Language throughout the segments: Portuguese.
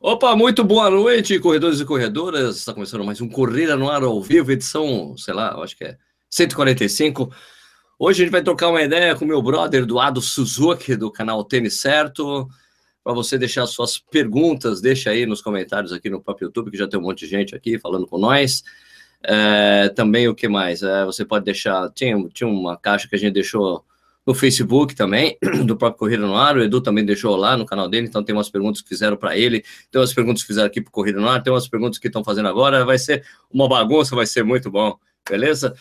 Opa, muito boa noite, corredores e corredoras. Está começando mais um Corrida no Ar ao vivo, edição, sei lá, acho que é 145. Hoje a gente vai trocar uma ideia com meu brother Eduardo Suzuki, do canal Tênis Certo. Para você deixar suas perguntas, deixa aí nos comentários aqui no próprio YouTube, que já tem um monte de gente aqui falando com nós. É, também o que mais? É, você pode deixar. Tinha, tinha uma caixa que a gente deixou no Facebook também, do próprio Corrida no Ar. O Edu também deixou lá no canal dele, então tem umas perguntas que fizeram para ele, tem umas perguntas que fizeram aqui para Corrida no Ar, tem umas perguntas que estão fazendo agora. Vai ser uma bagunça, vai ser muito bom, beleza?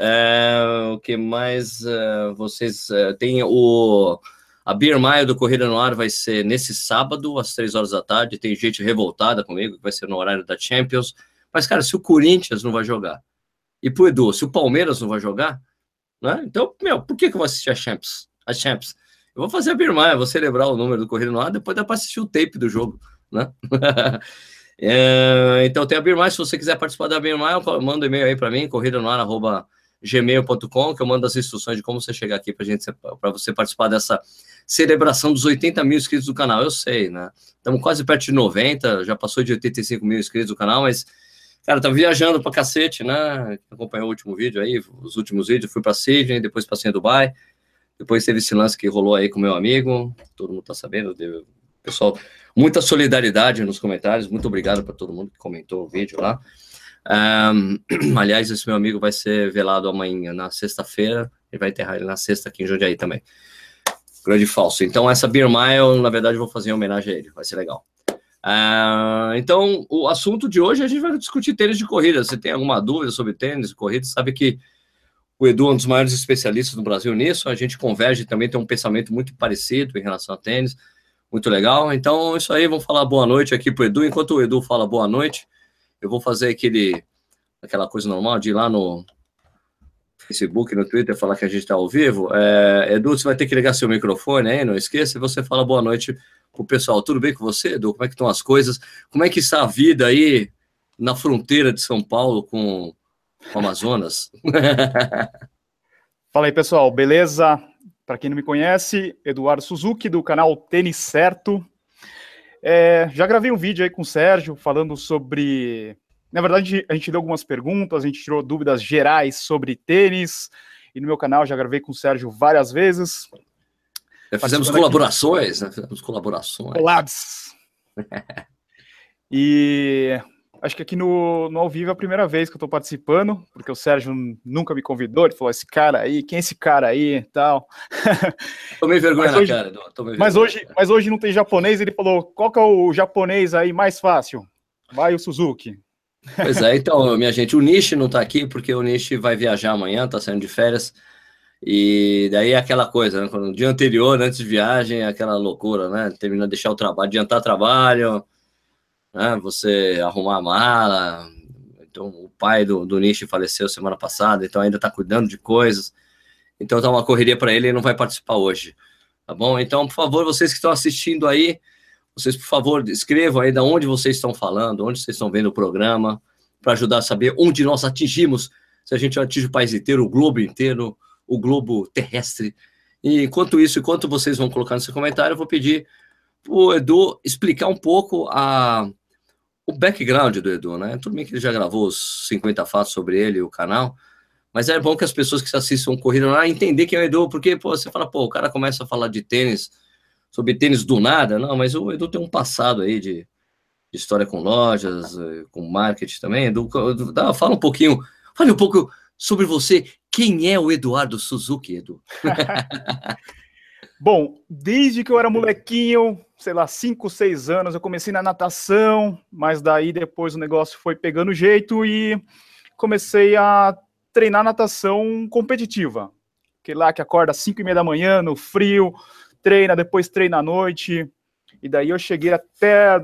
É, o que mais é, vocês é, tem o a Beer do Corrida no Ar vai ser nesse sábado às três horas da tarde. Tem gente revoltada comigo que vai ser no horário da Champions. Mas cara, se o Corinthians não vai jogar e pro Edu, se o Palmeiras não vai jogar, né? Então, meu, por que, que eu vou assistir a Champs? A Champs? Eu vou fazer a Birmaia, vou celebrar o número do Corrida no Ar, depois dá para assistir o tape do jogo, né? é, então tem a Birmaia, se você quiser participar da Birmaia, manda um e-mail aí para mim, corrida no ar, gmail.com, que eu mando as instruções de como você chegar aqui para você participar dessa celebração dos 80 mil inscritos do canal. Eu sei, né? Estamos quase perto de 90, já passou de 85 mil inscritos do canal, mas Cara, tá viajando pra cacete, né? Acompanhou o último vídeo aí, os últimos vídeos, fui pra Sydney, depois passei em Dubai, depois teve esse lance que rolou aí com meu amigo, todo mundo tá sabendo, pessoal, muita solidariedade nos comentários, muito obrigado para todo mundo que comentou o vídeo lá. Um, aliás, esse meu amigo vai ser velado amanhã, na sexta-feira, ele vai enterrar ele na sexta aqui em Jundiaí também. Grande falso. Então, essa Beer Mile, na verdade, eu vou fazer em homenagem a ele, vai ser legal. Uh, então, o assunto de hoje a gente vai discutir tênis de corrida. Você tem alguma dúvida sobre tênis de corrida? Sabe que o Edu é um dos maiores especialistas no Brasil nisso. A gente converge também, tem um pensamento muito parecido em relação a tênis. Muito legal. Então, isso aí, vamos falar boa noite aqui para o Edu. Enquanto o Edu fala boa noite, eu vou fazer aquele, aquela coisa normal de ir lá no Facebook, no Twitter, falar que a gente está ao vivo. É, Edu, você vai ter que ligar seu microfone aí, não esqueça. E você fala boa noite o pessoal. Tudo bem com você, Edu? Como é que estão as coisas? Como é que está a vida aí na fronteira de São Paulo com, o Amazonas? Fala aí, pessoal. Beleza? Para quem não me conhece, Eduardo Suzuki, do canal Tênis Certo. É, já gravei um vídeo aí com o Sérgio falando sobre. Na verdade, a gente deu algumas perguntas, a gente tirou dúvidas gerais sobre tênis. E no meu canal já gravei com o Sérgio várias vezes. Já fizemos colaborações, né? Fizemos colaborações. Collabs. e acho que aqui no, no ao vivo é a primeira vez que eu estou participando, porque o Sérgio nunca me convidou, ele falou, esse cara aí, quem é esse cara aí e tal. Tomei vergonha mas na hoje, cara, Tomei mas, hoje, mas hoje não tem japonês, ele falou, qual que é o japonês aí mais fácil? Vai o Suzuki. Pois é, então, minha gente, o Nishi não está aqui, porque o Nishi vai viajar amanhã, está saindo de férias, e daí aquela coisa, né? no dia anterior, antes de viagem, é aquela loucura, né? Terminar de deixar o trabalho, adiantar trabalho, né? Você arrumar a mala. Então, o pai do, do Nishi faleceu semana passada, então ainda está cuidando de coisas. Então tá uma correria para ele e não vai participar hoje. Tá bom? Então, por favor, vocês que estão assistindo aí, vocês, por favor, escrevam aí de onde vocês estão falando, onde vocês estão vendo o programa, para ajudar a saber onde nós atingimos, se a gente atinge o país inteiro, o globo inteiro, o globo terrestre. E enquanto isso, enquanto vocês vão colocar no seu comentário, eu vou pedir o Edu explicar um pouco a, o background do Edu, né? Tudo bem que ele já gravou os 50 fatos sobre ele, o canal, mas é bom que as pessoas que assistam corrida lá entender quem é o Edu, porque pô, você fala, pô, o cara começa a falar de tênis, sobre tênis do nada, não, mas o Edu tem um passado aí de, de história com lojas, eh, com marketing também. Edu, dá, fala um pouquinho, fale um pouco sobre você. Quem é o Eduardo Suzuki, Edu? Bom, desde que eu era molequinho, sei lá, 5, 6 anos, eu comecei na natação, mas daí depois o negócio foi pegando jeito e comecei a treinar natação competitiva. Que lá que acorda às 5 e meia da manhã, no frio, treina, depois treina à noite. E daí eu cheguei até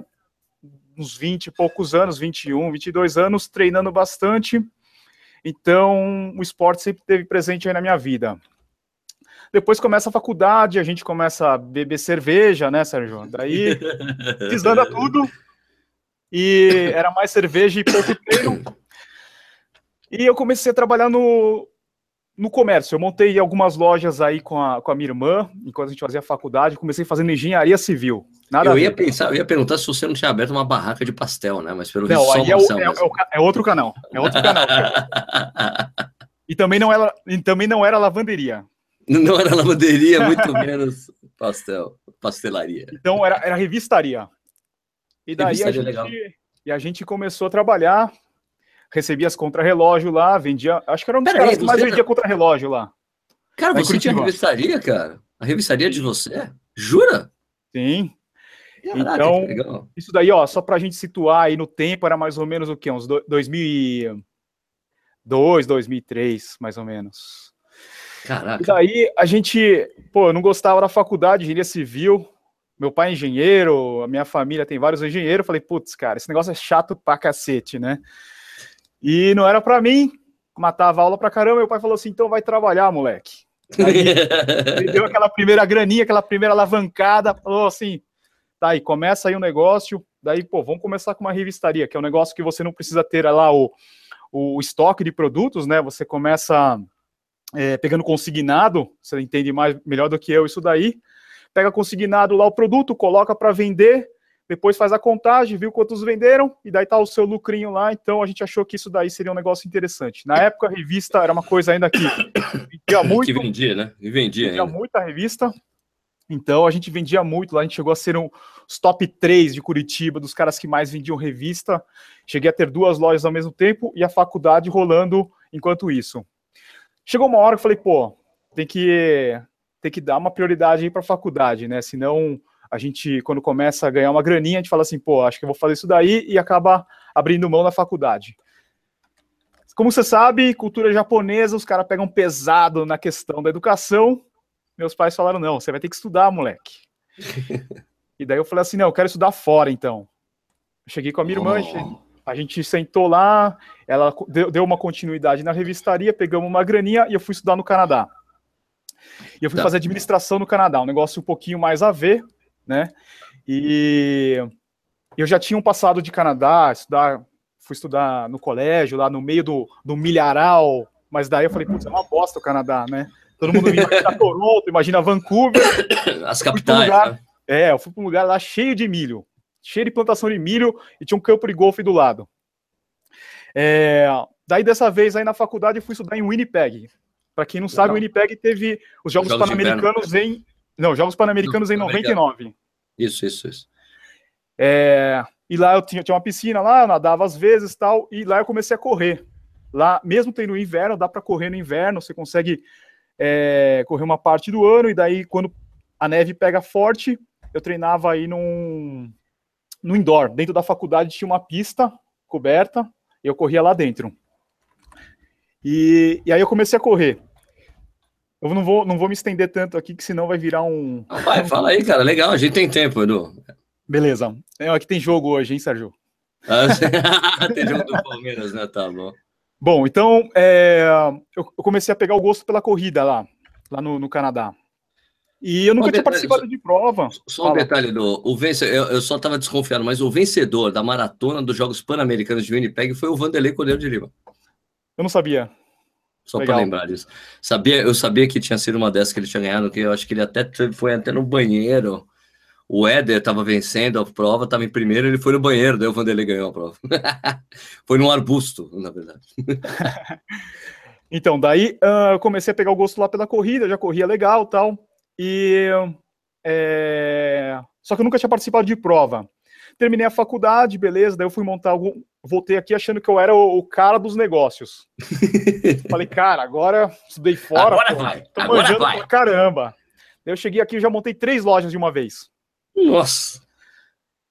uns 20 e poucos anos, 21, 22 anos, treinando bastante. Então, o esporte sempre esteve presente aí na minha vida. Depois começa a faculdade, a gente começa a beber cerveja, né, Sérgio? Daí desanda tudo. E era mais cerveja e pouco treino. E eu comecei a trabalhar no no comércio, eu montei algumas lojas aí com a, com a minha irmã, enquanto a gente fazia faculdade, comecei fazendo engenharia civil. Nada eu ia pensar, eu ia perguntar se você não tinha aberto uma barraca de pastel, né? Mas pelo não, visto aí só é, é, é, é, outro canal. É outro canal. e também não era, e também não era lavanderia. Não era lavanderia, muito menos pastel, pastelaria. Então era, era revistaria. E daí revistaria a gente, e a gente começou a trabalhar, recebia as contra-relógio lá, vendia. Acho que era um dos Pera caras aí, que mais vendia contra-relógio lá. Cara, você Curitiba. tinha revistaria, cara? A revistaria de você? Jura? Sim. Caraca, então, isso daí, ó, só pra gente situar aí no tempo, era mais ou menos o quê? Uns 2002, 2003, mais ou menos. Caraca. E daí a gente, pô, eu não gostava da faculdade, engenharia civil. Meu pai é engenheiro, a minha família tem vários engenheiros. Falei, putz, cara, esse negócio é chato pra cacete, né? E não era para mim, matava aula pra caramba. Meu pai falou assim: então vai trabalhar, moleque. Aí, ele deu aquela primeira graninha, aquela primeira alavancada, falou assim: tá aí, começa aí o um negócio. Daí, pô, vamos começar com uma revistaria, que é um negócio que você não precisa ter lá o, o estoque de produtos, né? Você começa é, pegando consignado, você entende mais melhor do que eu isso daí. Pega consignado lá o produto, coloca para vender depois faz a contagem, viu quantos venderam, e daí tá o seu lucrinho lá, então a gente achou que isso daí seria um negócio interessante. Na época, a revista era uma coisa ainda que vendia muito. Que vendia, né? E vendia, vendia ainda. muita revista. Então a gente vendia muito lá, a gente chegou a ser um, os top 3 de Curitiba, dos caras que mais vendiam revista. Cheguei a ter duas lojas ao mesmo tempo e a faculdade rolando enquanto isso. Chegou uma hora que eu falei, pô, tem que, tem que dar uma prioridade aí para a faculdade, né? Senão a gente, quando começa a ganhar uma graninha, a gente fala assim, pô, acho que eu vou fazer isso daí e acaba abrindo mão na faculdade. Como você sabe, cultura japonesa, os caras pegam pesado na questão da educação. Meus pais falaram, não, você vai ter que estudar, moleque. e daí eu falei assim, não, eu quero estudar fora, então. Eu cheguei com a minha irmã, oh. a gente sentou lá, ela deu uma continuidade na revistaria, pegamos uma graninha e eu fui estudar no Canadá. E eu fui tá. fazer administração no Canadá, um negócio um pouquinho mais a ver, né? E eu já tinha um passado de Canadá, estudar, fui estudar no colégio, lá no meio do, do milharal, mas daí eu falei, putz, é uma bosta o Canadá, né? Todo mundo imagina Toronto, imagina Vancouver. As capitais, lugar, né? É, eu fui para um lugar lá cheio de milho, cheio de plantação de milho e tinha um campo de golfe do lado. É, daí dessa vez aí na faculdade eu fui estudar em Winnipeg. Para quem não sabe, o Winnipeg teve os Jogos, Jogos Pan-Americanos em não, Jogos Pan-Americanos em 99. Isso, isso, isso. É, e lá eu tinha, tinha uma piscina lá, nadava às vezes tal, e lá eu comecei a correr. Lá, mesmo tendo inverno, dá para correr no inverno, você consegue é, correr uma parte do ano, e daí quando a neve pega forte, eu treinava aí num, no indoor. Dentro da faculdade tinha uma pista coberta, eu corria lá dentro. E, e aí eu comecei a correr. Eu não vou, não vou me estender tanto aqui, que senão vai virar um. Vai, fala aí, cara. Legal, a gente tem tempo, Edu. Beleza. É, aqui tem jogo hoje, hein, Sérgio? Ah, tem jogo do Palmeiras, né? Tá bom. Bom, então é, eu comecei a pegar o gosto pela corrida lá, lá no, no Canadá. E eu nunca tinha participado de prova. Só um Fala. detalhe do o vencedor, eu, eu só estava desconfiado, mas o vencedor da maratona dos Jogos Pan-Americanos de Winnipeg foi o Vanderlei Cordeiro de Lima. Eu não sabia. Só para lembrar disso. Sabia, eu sabia que tinha sido uma dessas que ele tinha ganhado, que eu acho que ele até foi até no banheiro. O Éder estava vencendo a prova, estava em primeiro, ele foi no banheiro, daí o Vanderlei ganhou a prova. foi num arbusto, na verdade. então, daí uh, eu comecei a pegar o gosto lá pela corrida, já corria legal tal. E. É... Só que eu nunca tinha participado de prova. Terminei a faculdade, beleza, daí eu fui montar algum, voltei aqui achando que eu era o, o cara dos negócios. Falei, cara, agora estudei fora, agora pô, vai, tô agora manjando vai. pra caramba. Daí eu cheguei aqui e já montei três lojas de uma vez. Nossa!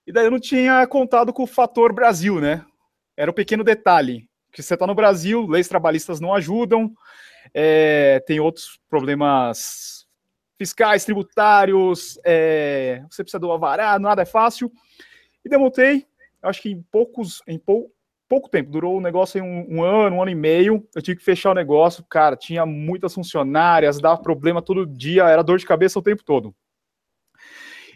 E daí eu não tinha contado com o fator Brasil, né? Era o um pequeno detalhe. Que você tá no Brasil, leis trabalhistas não ajudam, é, tem outros problemas fiscais, tributários, é, você precisa do avará, nada é fácil. E demontei, acho que em poucos, em pou, pouco tempo, durou o negócio em um, um, ano, um ano e meio, eu tive que fechar o negócio, cara, tinha muitas funcionárias, dava problema todo dia, era dor de cabeça o tempo todo.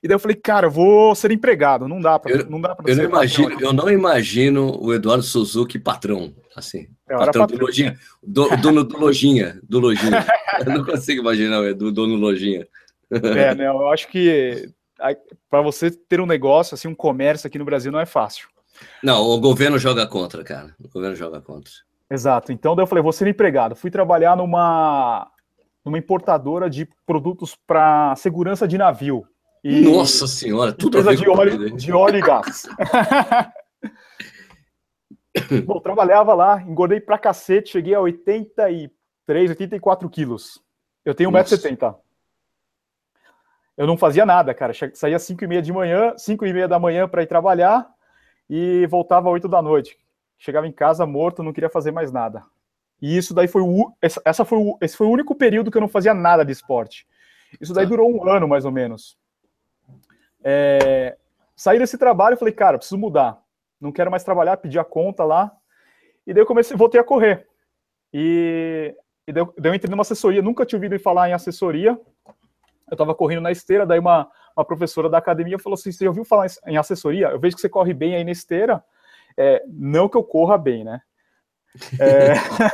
E daí eu falei, cara, eu vou ser empregado, não dá para não dá para eu não imagino, Eu não imagino o Eduardo Suzuki patrão, assim, eu patrão, patrão. do Lojinha, do, dono do Lojinha, do Lojinha. eu não consigo imaginar o do dono Lojinha. É, né, eu acho que para você ter um negócio, assim, um comércio aqui no Brasil não é fácil. Não, o governo joga contra, cara. O governo joga contra. Exato. Então daí eu falei, vou ser empregado. Fui trabalhar numa, numa importadora de produtos para segurança de navio. E Nossa senhora, tudo a ver de óleo, de óleo e gás. Bom, trabalhava lá, engordei pra cacete, cheguei a 83, 84 quilos. Eu tenho 1,70m. Eu não fazia nada, cara. Saía às 5 e meia de manhã, 5 e meia da manhã para ir trabalhar e voltava às 8 da noite. Chegava em casa morto, não queria fazer mais nada. E isso daí foi o, essa foi o, esse foi o único período que eu não fazia nada de esporte. Isso daí tá. durou um ano, mais ou menos. É, saí desse trabalho e falei, cara, preciso mudar. Não quero mais trabalhar, pedi a conta lá. E daí eu comecei, voltei a correr. E, e daí, eu, daí eu entrei numa assessoria, nunca tinha ouvido falar em assessoria. Eu estava correndo na esteira, daí uma, uma professora da academia falou assim: Você já ouviu falar em assessoria? Eu vejo que você corre bem aí na esteira. É, não que eu corra bem, né? É,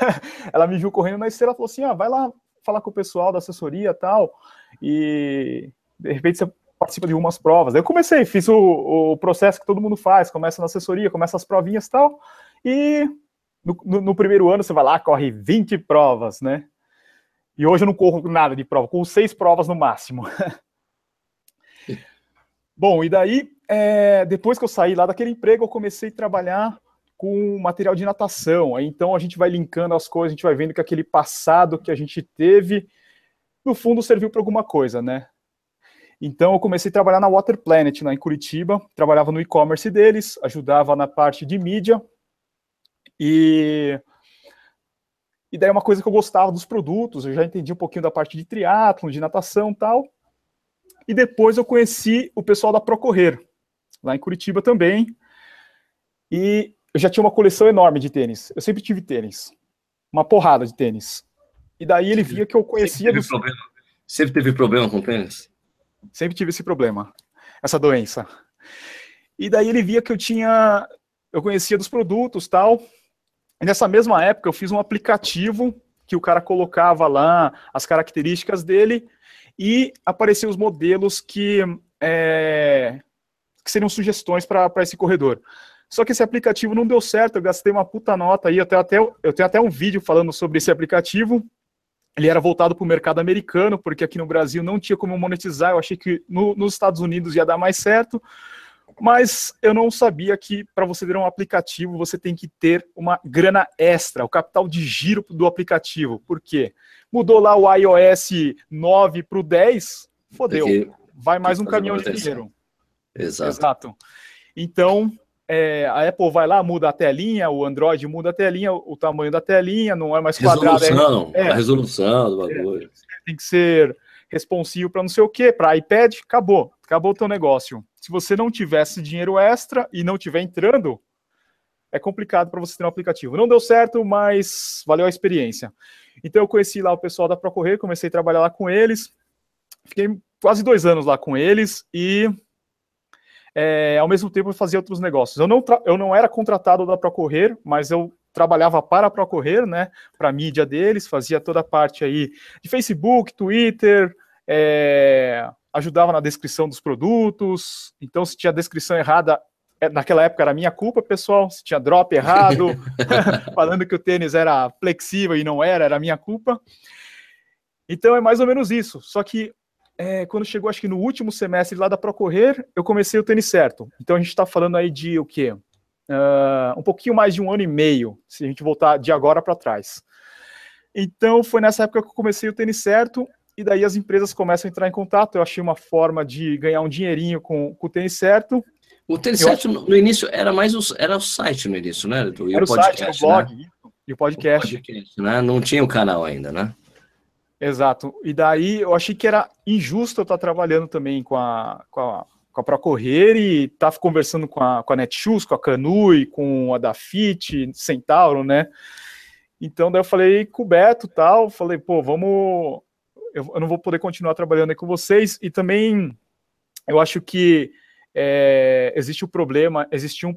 ela me viu correndo na esteira, falou assim: ah, vai lá falar com o pessoal da assessoria tal, e de repente você participa de umas provas. Eu comecei, fiz o, o, processo que todo mundo faz, começa na assessoria, começa as provinhas tal, e no, no, no, primeiro ano você vai lá, corre 20 provas, né? E hoje eu não corro nada de prova, com seis provas no máximo. Bom, e daí, é, depois que eu saí lá daquele emprego, eu comecei a trabalhar com material de natação. Aí, então a gente vai linkando as coisas, a gente vai vendo que aquele passado que a gente teve, no fundo, serviu para alguma coisa, né? Então eu comecei a trabalhar na Water Planet, lá em Curitiba, trabalhava no e-commerce deles, ajudava na parte de mídia, e... E daí uma coisa que eu gostava dos produtos, eu já entendi um pouquinho da parte de triatlon, de natação e tal, e depois eu conheci o pessoal da Procorrer, lá em Curitiba também. E eu já tinha uma coleção enorme de tênis. Eu sempre tive tênis. Uma porrada de tênis. E daí ele via que eu conhecia. Sempre teve, dos... problema. Sempre teve problema com tênis? Sempre tive esse problema, essa doença. E daí ele via que eu tinha. Eu conhecia dos produtos tal. E nessa mesma época eu fiz um aplicativo que o cara colocava lá as características dele e apareciam os modelos que, é, que seriam sugestões para esse corredor. Só que esse aplicativo não deu certo, eu gastei uma puta nota aí, eu tenho até, eu tenho até um vídeo falando sobre esse aplicativo. Ele era voltado para o mercado americano, porque aqui no Brasil não tinha como monetizar, eu achei que no, nos Estados Unidos ia dar mais certo, mas eu não sabia que para você ter um aplicativo você tem que ter uma grana extra, o capital de giro do aplicativo. Por quê? Mudou lá o iOS 9 para o 10, fodeu. vai mais um caminhão de dinheiro. Exato. Exato. Então, é, a Apple vai lá, muda a telinha, o Android muda a telinha, o tamanho da telinha, não é mais quadrado. Resolução, é, a resolução do bagulho. É, tem que ser responsivo para não sei o quê, para iPad, acabou, acabou o teu negócio. Se você não tivesse dinheiro extra e não tiver entrando, é complicado para você ter um aplicativo. Não deu certo, mas valeu a experiência. Então eu conheci lá o pessoal da Procorrer, comecei a trabalhar lá com eles, fiquei quase dois anos lá com eles e é, ao mesmo tempo fazia outros negócios. Eu não, eu não era contratado da Procorrer, mas eu trabalhava para a Procorrer, né, para a mídia deles, fazia toda a parte aí de Facebook, Twitter, é, ajudava na descrição dos produtos, então se tinha descrição errada, é, naquela época era minha culpa, pessoal, se tinha drop errado, falando que o tênis era flexível e não era, era minha culpa. Então é mais ou menos isso, só que é, quando chegou, acho que no último semestre lá da Procorrer, eu comecei o tênis certo. Então a gente está falando aí de o quê? Uh, um pouquinho mais de um ano e meio, se a gente voltar de agora para trás. Então foi nessa época que eu comecei o tênis certo, e daí as empresas começam a entrar em contato. Eu achei uma forma de ganhar um dinheirinho com, com o tênis certo. O tênis certo no início era mais o, era o site no início, né? Do, era o, podcast, site, o blog né? e o podcast. O podcast né? Não tinha o canal ainda, né? Exato. E daí eu achei que era injusto eu estar trabalhando também com a, com a, com a Procorrer e estar tá conversando com a, com a Netshoes, com a Canui, com a Dafit, Centauro, né? Então daí eu falei com o Beto tal, falei, pô, vamos. Eu, eu não vou poder continuar trabalhando aí com vocês. E também eu acho que é, existe um problema, existe um,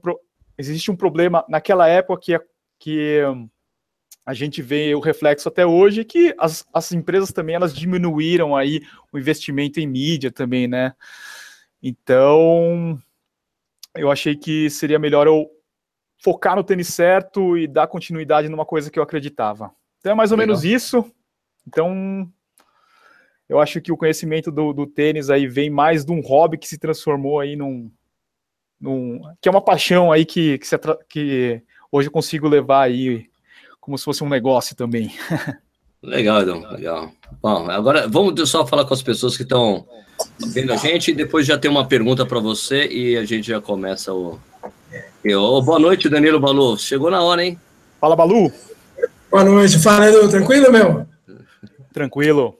existe um problema naquela época que, que a gente vê o reflexo até hoje que as, as empresas também elas diminuíram aí o investimento em mídia também, né? Então, eu achei que seria melhor eu focar no tênis certo e dar continuidade numa coisa que eu acreditava. Então é mais ou Legal. menos isso. Então, eu acho que o conhecimento do, do, tênis aí vem mais de um hobby que se transformou aí num, num que é uma paixão aí que, que, se, que hoje eu consigo levar aí como se fosse um negócio também. Legal, Edão, legal. Bom, agora vamos só falar com as pessoas que estão vendo a gente e depois já tem uma pergunta para você e a gente já começa o. Eu, boa noite, Danilo Balu. Chegou na hora, hein? Fala, Balu. Boa noite, fala, Edu. Tranquilo, meu? Tranquilo.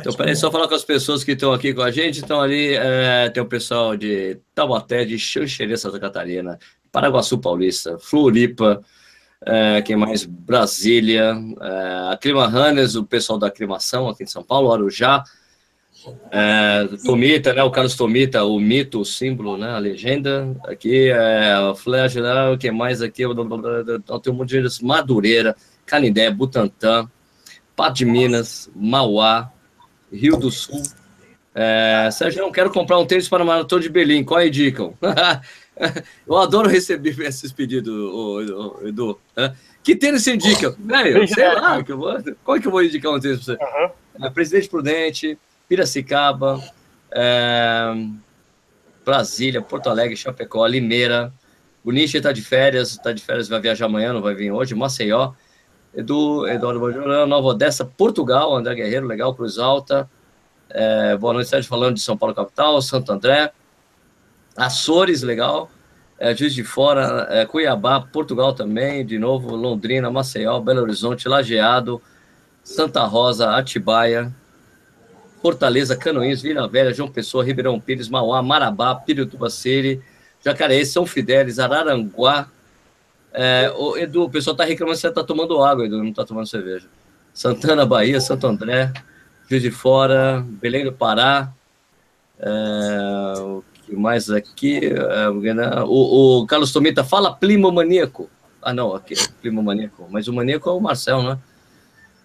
Então, peraí, só falar com as pessoas que estão aqui com a gente. Então, ali é, tem o pessoal de Taubaté, de Xanxerê, Santa Catarina, Paraguaçu Paulista, Floripa, é, quem mais? Brasília, é, a Clima Runners, o pessoal da Aclimação aqui em São Paulo, Arujá, é, Tomita, né, o Carlos Tomita, o mito, o símbolo, né, a legenda, aqui, é, o Flash, né, o que mais aqui, tem um monte de Madureira, Canindé, Butantã, Pato de Minas, Mauá, Rio do Sul, é, Sérgio, não quero comprar um tênis para a Maratona de Berlim, qual é indicam? Eu adoro receber esses pedidos, Edu. Que tênis você indica? Velho, sei lá, que eu vou, qual é que eu vou indicar um tênis para você? Uhum. É, Presidente Prudente, Piracicaba, é, Brasília, Porto Alegre, Chapecó, Limeira. O Nishi está de férias, está de férias, vai viajar amanhã, não vai vir hoje. Maceió, Edu, Eduardo Bajorã, Nova Odessa, Portugal, André Guerreiro, legal, Cruz Alta. É, boa noite, Sérgio, falando de São Paulo capital, Santo André. Açores, legal. É, Juiz de Fora, é, Cuiabá, Portugal também, de novo, Londrina, Maceió, Belo Horizonte, Lajeado, Santa Rosa, Atibaia, Fortaleza, Canoinhos, Vila Velha, João Pessoa, Ribeirão Pires, Mauá, Marabá, Pirituba City, Jacareí, São Fidélis, Araranguá. É, o Edu, o pessoal está reclamando que você está tomando água, Edu, não está tomando cerveja. Santana, Bahia, Santo André, Juiz de Fora, Belém do Pará, é, o mais aqui? É, o, o, Carlos Tomita fala primo maníaco. Ah, não, aqui é primo maníaco. Mas o maníaco é o Marcel, né?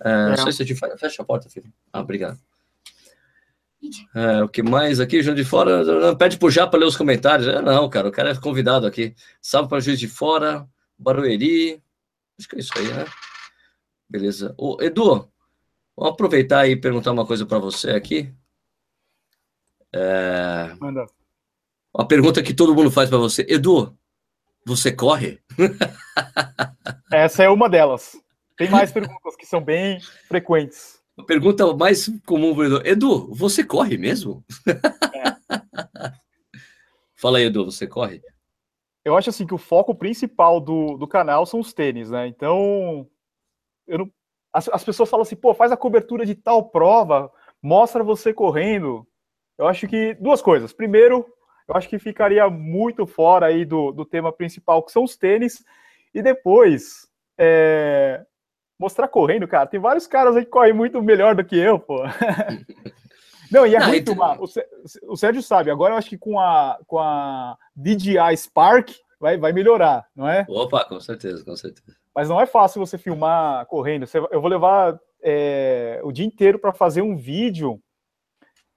É, é. Só isso te fecha a porta, filho. Ah, obrigado. É, o que mais aqui, João de Fora? Pede pro Japa ler os comentários. É, não, cara, o cara é convidado aqui. Salve para Juiz de Fora, Barueri. Acho que é isso aí, né? Beleza. Ô, Edu, vamos aproveitar e perguntar uma coisa para você aqui. É... Manda. Uma pergunta que todo mundo faz para você. Edu, você corre? Essa é uma delas. Tem mais perguntas que são bem frequentes. A pergunta mais comum, Edu. Edu, você corre mesmo? É. Fala aí, Edu, você corre? Eu acho assim que o foco principal do, do canal são os tênis, né? Então, eu não, as, as pessoas falam assim, pô, faz a cobertura de tal prova, mostra você correndo. Eu acho que duas coisas. Primeiro, eu acho que ficaria muito fora aí do, do tema principal, que são os tênis, e depois é, mostrar correndo, cara. Tem vários caras aí que correm muito melhor do que eu, pô. Não, e é muito então... O, Sérgio sabe, agora eu acho que com a, com a DJI Spark vai, vai melhorar, não é? Opa, com certeza, com certeza. Mas não é fácil você filmar correndo. Eu vou levar é, o dia inteiro para fazer um vídeo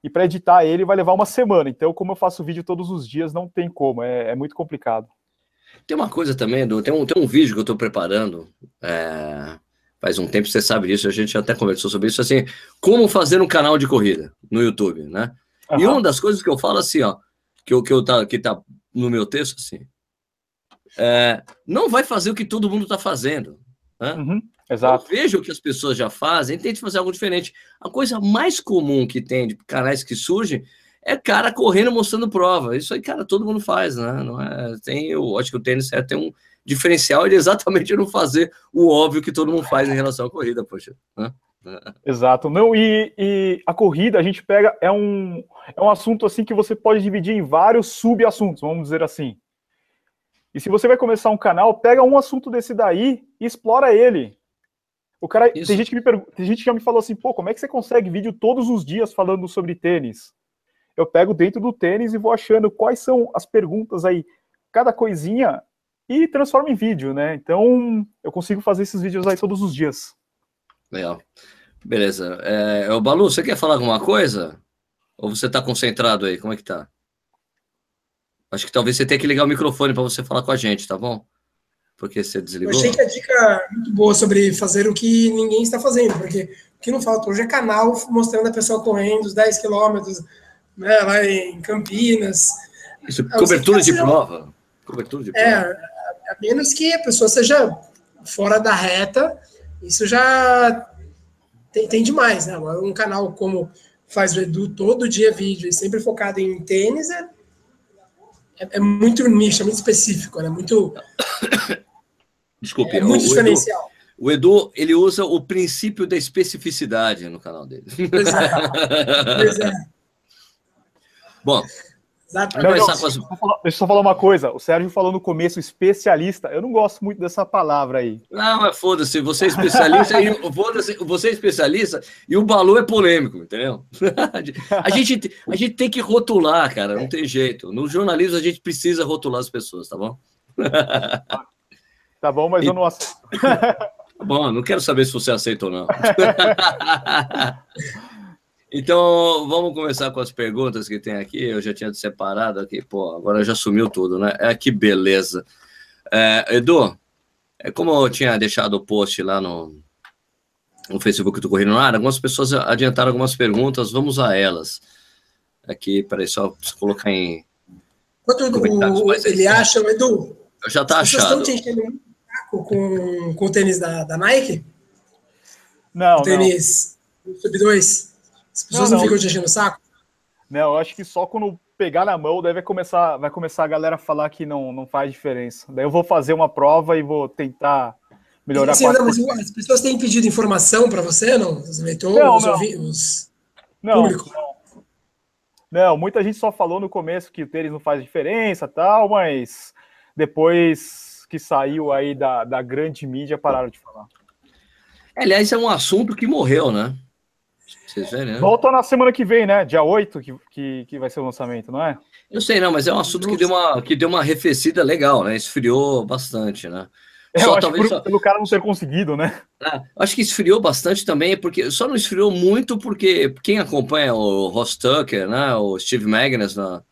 e para editar ele vai levar uma semana. Então, como eu faço vídeo todos os dias, não tem como, é, é muito complicado. Tem uma coisa também, Edu, tem um, tem um vídeo que eu estou preparando, é, faz um tempo, você sabe disso, a gente até conversou sobre isso, assim, como fazer um canal de corrida no YouTube, né? Uhum. E uma das coisas que eu falo assim, ó, que, eu, que, eu tá, que tá no meu texto, assim, é, não vai fazer o que todo mundo está fazendo. Né? Uhum. Exato. Então, veja o que as pessoas já fazem, tente fazer algo diferente. A coisa mais comum que tem de canais que surgem é cara correndo mostrando prova. Isso aí, cara, todo mundo faz, né? Não é, tem, eu acho que o tênis é, tem um diferencial de exatamente não fazer o óbvio que todo mundo faz em relação à corrida, poxa. Né? Exato. Não, e, e, a corrida a gente pega é um, é um assunto assim que você pode dividir em vários sub-assuntos, vamos dizer assim. E se você vai começar um canal, pega um assunto desse daí e explora ele. O cara, tem gente que me pergunta, tem gente que já me falou assim, pô, como é que você consegue vídeo todos os dias falando sobre tênis? eu pego dentro do tênis e vou achando quais são as perguntas aí, cada coisinha, e transformo em vídeo, né? Então, eu consigo fazer esses vídeos aí todos os dias. Legal. Beleza. É, o Balu, você quer falar alguma coisa? Ou você está concentrado aí? Como é que tá? Acho que talvez você tenha que ligar o microfone para você falar com a gente, tá bom? Porque você desligou. Eu achei que a dica é muito boa sobre fazer o que ninguém está fazendo, porque o que não falta hoje é canal mostrando a pessoa correndo os 10 quilômetros, né, lá em Campinas. Isso, cobertura de prova. Cobertura de é, prova. É, a menos que a pessoa seja fora da reta, isso já tem, tem demais, né? Agora, um canal como faz o Edu todo dia vídeo e sempre focado em tênis é, é, é muito nicho, é muito específico, né? muito. Desculpe, é muito diferencial. Edu, o Edu, ele usa o princípio da especificidade no canal dele. Pois é. Pois é. Bom, não, não, as... Deixa eu só falar uma coisa. O Sérgio falou no começo especialista. Eu não gosto muito dessa palavra aí. Não, mas foda-se. Você é especialista e foda-se, você é especialista e o Balu é polêmico, entendeu? A gente, a gente tem que rotular, cara. Não tem jeito. No jornalismo a gente precisa rotular as pessoas, tá bom? Tá bom, mas e... eu não aceito. Tá bom, não quero saber se você aceita ou não. Então, vamos começar com as perguntas que tem aqui. Eu já tinha separado aqui, pô, agora já sumiu tudo, né? É que beleza. É, Edu, é como eu tinha deixado o post lá no, no Facebook do Correndo no Ar, algumas pessoas adiantaram algumas perguntas, vamos a elas. Aqui, peraí, só colocar em. Quanto o, ele acha, Edu? Eu já tá achado. Vocês estão te enchendo muito com, com o tênis da, da Nike? Não, o tênis Sub 2? As pessoas não, não, não ficam te enchendo o saco? Não, eu acho que só quando pegar na mão deve começar, vai começar a galera a falar que não, não faz diferença. Daí eu vou fazer uma prova e vou tentar melhorar Sim, não, mas as pessoas têm pedido informação para você, não? Os leitores, não, os, ouvi, os não, público? Não. não, muita gente só falou no começo que o tênis não faz diferença tal, mas depois que saiu aí da, da grande mídia pararam de falar. Aliás, é um assunto que morreu, né? Vocês verem, né? Volta na semana que vem, né? Dia 8 que, que, que vai ser o lançamento, não é? Eu sei, não, mas é um assunto que deu uma, que deu uma arrefecida legal, né? Esfriou bastante, né? É, só, talvez por, só... pelo cara não ter conseguido, né? Ah, acho que esfriou bastante também, porque só não esfriou muito porque quem acompanha o Ross Tucker, né? O Steve Magnus na,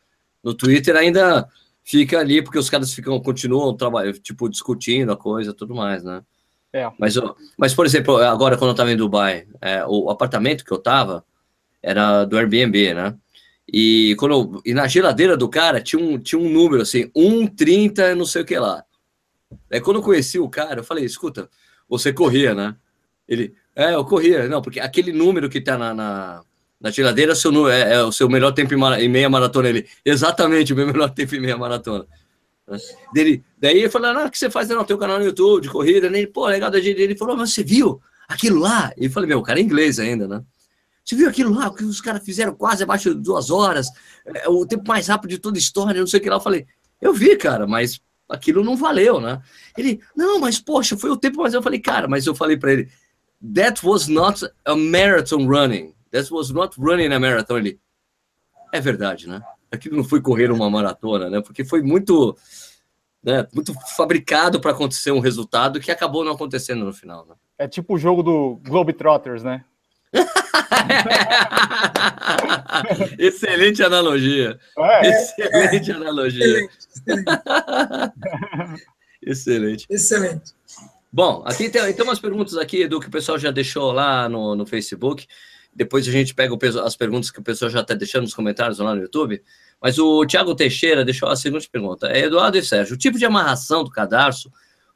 no Twitter ainda fica ali, porque os caras ficam, continuam trabalhando, tipo, discutindo a coisa tudo mais, né? É. Mas, mas, por exemplo, agora quando eu estava em Dubai, é, o apartamento que eu estava era do Airbnb, né? E, quando eu, e na geladeira do cara tinha um, tinha um número assim, 1,30, não sei o que lá. Aí quando eu conheci o cara, eu falei, escuta, você corria, né? Ele, é, eu corria. Não, porque aquele número que tá na, na, na geladeira é seu, é, é o seu melhor tempo em, em meia maratona. Ele, exatamente, o meu melhor tempo em meia maratona. Dele, daí ele falou, não, o que você faz? Não, tem um canal no YouTube de corrida. Ele, pô, legal da gente. Ele falou, mas você viu aquilo lá? E eu falei, meu, o cara é inglês ainda, né? Você viu aquilo lá, o que os caras fizeram quase abaixo de duas horas, é, o tempo mais rápido de toda a história, não sei o que lá. Eu falei, eu vi, cara, mas aquilo não valeu, né? Ele, não, mas poxa, foi o tempo, mas eu falei, cara, mas eu falei para ele, that was not a marathon running. That was not running a marathon. Ele, é verdade, né? Aquilo não foi correr uma maratona, né? Porque foi muito né, muito fabricado para acontecer um resultado que acabou não acontecendo no final. Né? É tipo o jogo do Globetrotters, né? Excelente analogia. É, excelente é, analogia. Excelente. excelente. Excelente. Bom, aqui tem, tem umas perguntas aqui do que o pessoal já deixou lá no, no Facebook. Depois a gente pega o, as perguntas que o pessoal já está deixando nos comentários lá no YouTube. Mas o Tiago Teixeira deixou a seguinte pergunta. É, Eduardo e Sérgio, o tipo de amarração do cadarço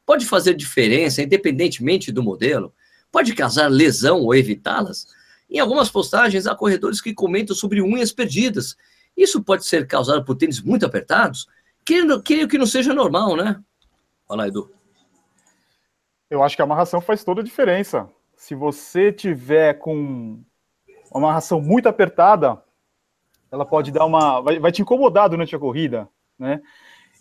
pode fazer diferença independentemente do modelo? Pode causar lesão ou evitá-las? Em algumas postagens, há corredores que comentam sobre unhas perdidas. Isso pode ser causado por tênis muito apertados? Creio, creio que não seja normal, né? Fala, Edu. Eu acho que a amarração faz toda a diferença. Se você tiver com uma amarração muito apertada, ela pode dar uma. Vai, vai te incomodar durante a corrida, né?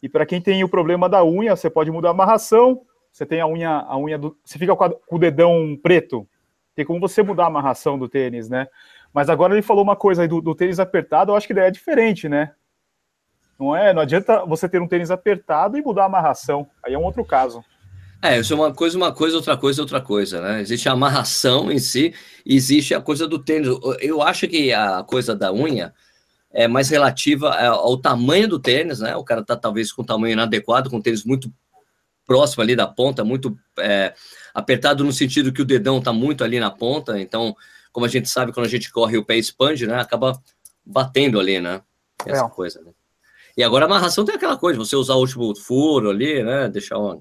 E para quem tem o problema da unha, você pode mudar a amarração. Você tem a unha, a unha do. Você fica com, a, com o dedão preto. Tem como você mudar a amarração do tênis, né? Mas agora ele falou uma coisa aí do, do tênis apertado, eu acho que daí é diferente, né? Não é? Não adianta você ter um tênis apertado e mudar a amarração. Aí é um outro caso. É, isso é uma coisa, uma coisa, outra coisa, outra coisa, né? Existe a amarração em si, existe a coisa do tênis. Eu acho que a coisa da unha é mais relativa ao tamanho do tênis, né? O cara tá talvez com tamanho inadequado, com tênis muito próximo ali da ponta, muito é, apertado no sentido que o dedão tá muito ali na ponta, então como a gente sabe, quando a gente corre o pé expande, né? Acaba batendo ali, né? Essa é. coisa, né? E agora a amarração tem aquela coisa, você usar o último furo ali, né? Deixar um.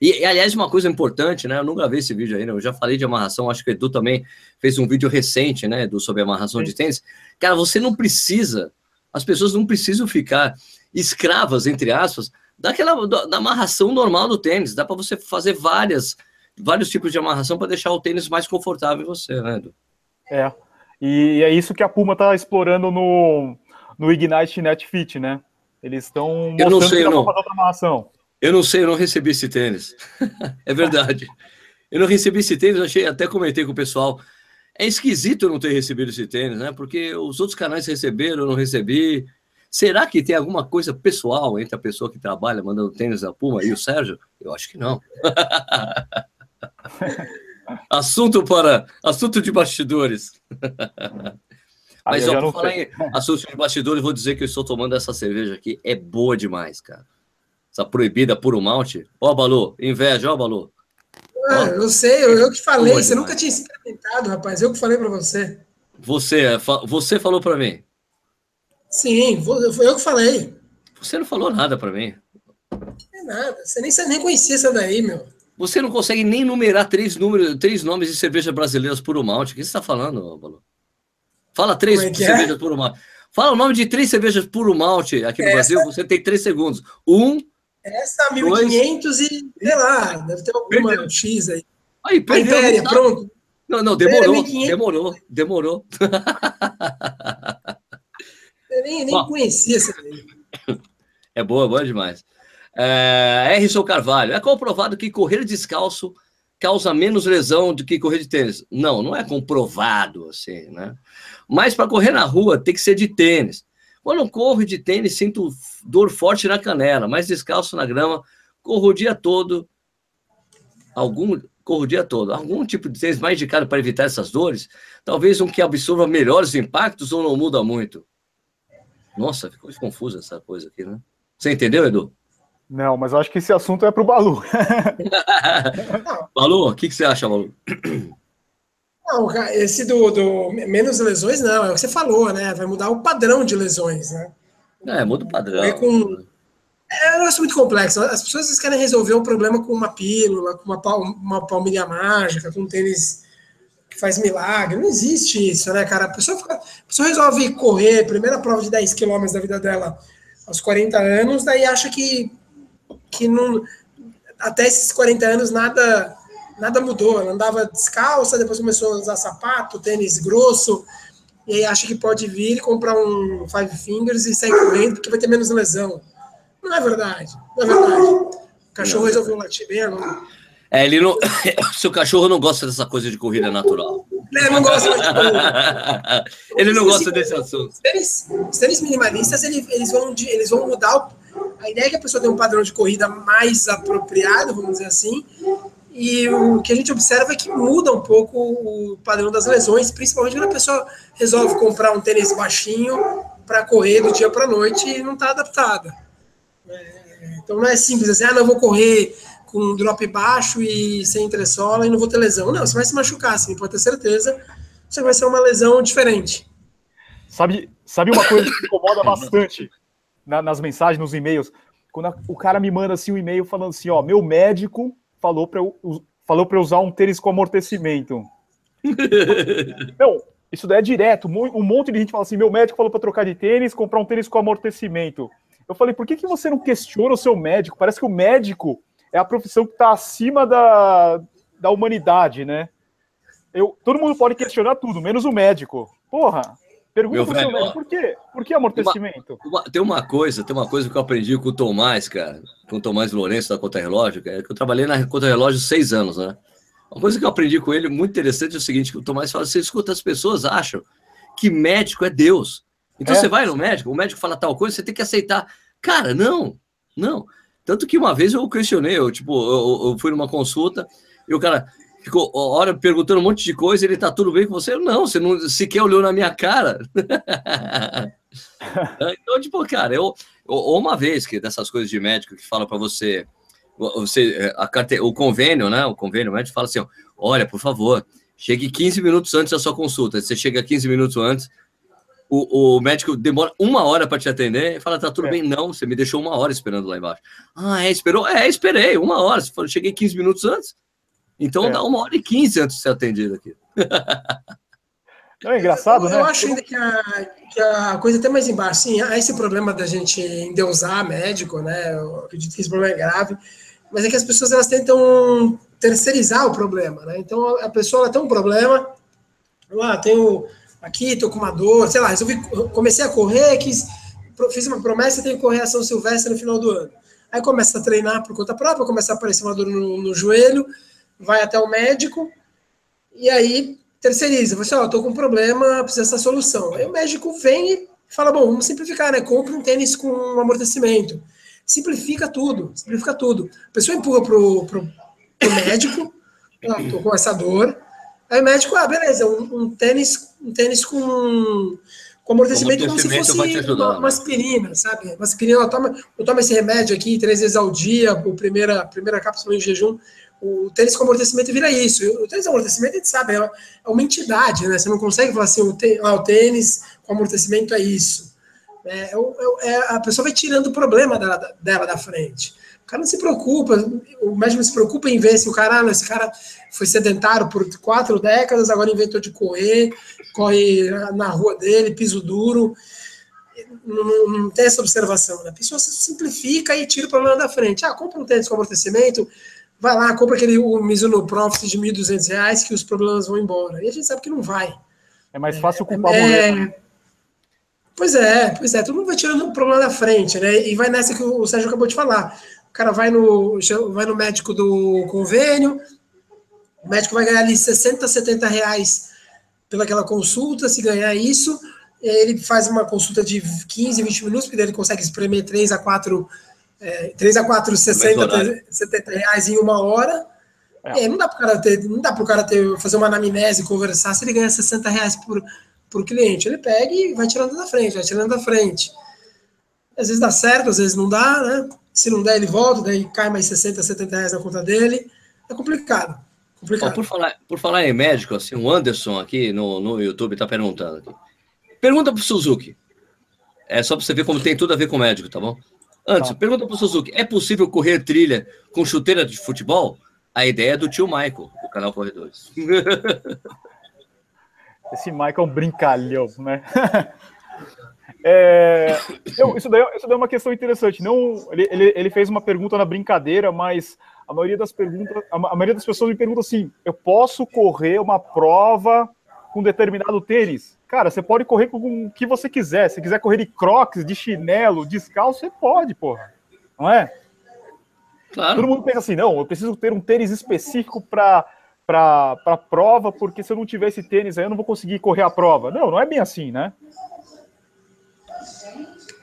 E, e, aliás, uma coisa importante, né? Eu não gravei esse vídeo ainda, eu já falei de amarração, acho que o Edu também fez um vídeo recente, né? Do, sobre amarração Sim. de tênis. Cara, você não precisa, as pessoas não precisam ficar escravas, entre aspas, daquela da amarração normal do tênis. Dá para você fazer várias, vários tipos de amarração para deixar o tênis mais confortável em você, né, Edu? É. E é isso que a Puma está explorando no, no Ignite Net Fit, né? Eles estão mostrando eu não sei, que não. fazer outra amarração. Eu não sei, eu não recebi esse tênis. é verdade. Eu não recebi esse tênis, achei, até comentei com o pessoal. É esquisito eu não ter recebido esse tênis, né? Porque os outros canais receberam, eu não recebi. Será que tem alguma coisa pessoal entre a pessoa que trabalha mandando tênis da Puma e o Sérgio? Eu acho que não. assunto para assunto de bastidores. Mas ó, falar em assunto de bastidores, vou dizer que eu estou tomando essa cerveja aqui, é boa demais, cara. Essa proibida puro malte. Ó, Balu, inveja, ó, Balu. Ah, eu sei, eu, eu que falei, você demais. nunca tinha experimentado, rapaz, eu que falei para você. Você, é, você falou para mim. Sim, foi eu que falei. Você não falou nada para mim. Não é nada, você nem, nem conhecia essa daí, meu. Você não consegue nem numerar três, números, três nomes de cervejas brasileiras puro malte. O que você está falando, Balu? Fala três é, é cervejas é? puro malte. Fala o nome de três cervejas puro malte aqui no Essa... Brasil. Você tem três segundos. Um. Essa 1500 dois... e, sei lá, deve ter alguma perdeu. X aí. Aí, perdeu. Impéria, pronto. Não, não, demorou. Demorou, demorou. Eu nem, nem conhecia essa. É boa, boa demais. É, Erison Carvalho, é comprovado que correr descalço causa menos lesão do que correr de tênis. Não, não é comprovado assim, né? Mas para correr na rua tem que ser de tênis. Quando eu corro de tênis, sinto dor forte na canela, mas descalço na grama, corro o dia todo. Algum, corro o dia todo. Algum tipo de tênis mais indicado para evitar essas dores? Talvez um que absorva melhores impactos ou não muda muito? Nossa, ficou confusa essa coisa aqui, né? Você entendeu, Edu? Não, mas eu acho que esse assunto é para o Balu. Balu, o que, que você acha, Balu? Não, esse do, do, menos lesões, não, é o que você falou, né? Vai mudar o padrão de lesões, né? É, muda o padrão. É, com... é um negócio muito complexo. As pessoas querem resolver um problema com uma pílula, com uma, uma palmilha mágica, com um tênis que faz milagre. Não existe isso, né, cara? A pessoa, fica... a pessoa resolve correr, primeira prova de 10 quilômetros da vida dela aos 40 anos, daí acha que que não, até esses 40 anos nada nada mudou. Ela andava descalça, depois começou a usar sapato, tênis grosso, e aí acha que pode vir comprar um Five Fingers e sair correndo porque vai ter menos lesão. Não é verdade. Não é verdade. O cachorro não. resolveu latir bem agora. É, ele não. Seu cachorro não gosta dessa coisa de corrida natural. É, não gosta Ele não gosta desse assunto. Os tênis, os tênis minimalistas, eles, eles, vão, eles vão mudar o a ideia é que a pessoa tenha um padrão de corrida mais apropriado, vamos dizer assim, e o que a gente observa é que muda um pouco o padrão das lesões, principalmente quando a pessoa resolve comprar um tênis baixinho para correr do dia para a noite e não está adaptada. É, então não é simples assim, ah, não vou correr com um drop baixo e sem entressola e não vou ter lesão. Não, você vai se machucar, sim, pode ter certeza. Você vai ser uma lesão diferente. Sabe, sabe uma coisa que incomoda bastante? na, nas mensagens, nos e-mails, quando a, o cara me manda assim um e-mail falando assim, ó, meu médico falou para eu falou para usar um tênis com amortecimento. Não, isso daí é direto. Um monte de gente fala assim: meu médico falou para trocar de tênis, comprar um tênis com amortecimento. Eu falei, por que, que você não questiona o seu médico? Parece que o médico é a profissão que está acima da, da humanidade, né? Eu, todo mundo pode questionar tudo, menos o médico. Porra, Pergunta pro velho, seu por quê? Por que amortecimento? Uma, uma, tem uma coisa, tem uma coisa que eu aprendi com o Tomás, cara, com o Tomás Lourenço da Conta Relógio, que, é que eu trabalhei na Conta Relógio seis anos, né? Uma coisa que eu aprendi com ele muito interessante é o seguinte: que o Tomás fala, você escuta, as pessoas acham que médico é Deus. Então é. você vai no médico, o médico fala tal coisa, você tem que aceitar. Cara, não, não. Tanto que uma vez eu questionei, eu, tipo, eu, eu fui numa consulta e o cara ficou hora perguntando um monte de coisa, ele tá tudo bem com você? Não, você não sequer olhou na minha cara. então, tipo, cara, eu, ou uma vez que dessas coisas de médico que fala para você, você a carte, o convênio, né? O convênio o médico fala assim: olha, por favor, chegue 15 minutos antes da sua consulta. Você chega 15 minutos antes, o, o médico demora uma hora para te atender e fala: tá tudo é. bem, não, você me deixou uma hora esperando lá embaixo. Ah, é, esperou? É, esperei, uma hora. Você falou, cheguei 15 minutos antes. Então é. dá uma hora e 15 antes de ser atendido aqui. Não, é engraçado, eu, né? Eu acho ainda que a, que a coisa até mais embaixo, sim, há esse problema da gente endeusar médico, né? Eu acredito que esse problema é grave, mas é que as pessoas elas tentam terceirizar o problema, né? Então a pessoa ela tem um problema, lá ah, tenho aqui, tô com uma dor, sei lá, resolvi, comecei a correr, quis, fiz uma promessa, tenho que correr a São Silvestre no final do ano. Aí começa a treinar por conta própria, começa a aparecer uma dor no, no joelho, vai até o médico, e aí terceiriza. Você, ó, oh, tô com um problema, precisa dessa solução. Aí o médico vem e fala, bom, vamos simplificar, né? Compre um tênis com um amortecimento. Simplifica tudo, simplifica tudo. A pessoa empurra pro, pro, pro médico, ah, tô com essa dor. Aí o médico, ah, beleza, um, um tênis, um tênis com, com amortecimento, como se fosse ajudar, uma, né? uma, aspirina, sabe? Uma aspirina, eu tomo, eu tomo esse remédio aqui três vezes ao dia, a primeira, primeira cápsula em jejum o tênis com amortecimento vira isso. O tênis com amortecimento, a gente sabe, é uma entidade, né? Você não consegue falar assim, o tênis com amortecimento é isso. É, é, é, a pessoa vai tirando o problema dela, dela da frente. O cara não se preocupa, o médico não se preocupa em ver se o cara, ah, esse cara foi sedentário por quatro décadas, agora inventou de correr, corre na rua dele, piso duro. Não, não, não tem essa observação. Né? A pessoa simplifica e tira o problema da frente. Ah, compra um tênis com amortecimento, vai lá, compra aquele o Mizuno Profit de R$ 1.200 que os problemas vão embora. E a gente sabe que não vai. É mais fácil culpar é, a mulher. Né? Pois é, pois é, todo mundo vai tirando o problema da frente, né? E vai nessa que o Sérgio acabou de falar. O cara vai no, vai no médico do convênio, o médico vai ganhar ali 60, 70 reais pelaquela consulta, se ganhar isso, ele faz uma consulta de 15, 20 minutos, porque ele consegue espremer 3 a 4 é, 3 a 4, 60, 70 reais em uma hora. É. É, não dá para o cara ter, não dá pro cara ter, fazer uma anamnese, conversar, se ele ganha 60 reais por, por cliente. Ele pega e vai tirando da frente, vai tirando da frente. Às vezes dá certo, às vezes não dá, né? Se não der, ele volta, daí cai mais 60, 70 reais na conta dele. É complicado. complicado. por, falar, por falar em médico, assim, o Anderson aqui no, no YouTube está perguntando. Aqui. Pergunta para o Suzuki. É só para você ver como tem tudo a ver com médico, tá bom? Antes, tá. pergunta para o Suzuki: é possível correr trilha com chuteira de futebol? A ideia é do tio Michael, do canal Corredores. Esse Michael é um brincalhão, né? É, eu, isso, daí, isso daí é uma questão interessante. Não, ele, ele, ele, fez uma pergunta na brincadeira, mas a maioria das perguntas, a, a maioria das pessoas me pergunta assim: eu posso correr uma prova com determinado tênis? Cara, você pode correr com o que você quiser. Se quiser correr de crocs, de chinelo, descalço, você pode, porra. Não é? Claro. Todo mundo pensa assim, não, eu preciso ter um tênis específico para para a prova, porque se eu não tiver esse tênis aí, eu não vou conseguir correr a prova. Não, não é bem assim, né?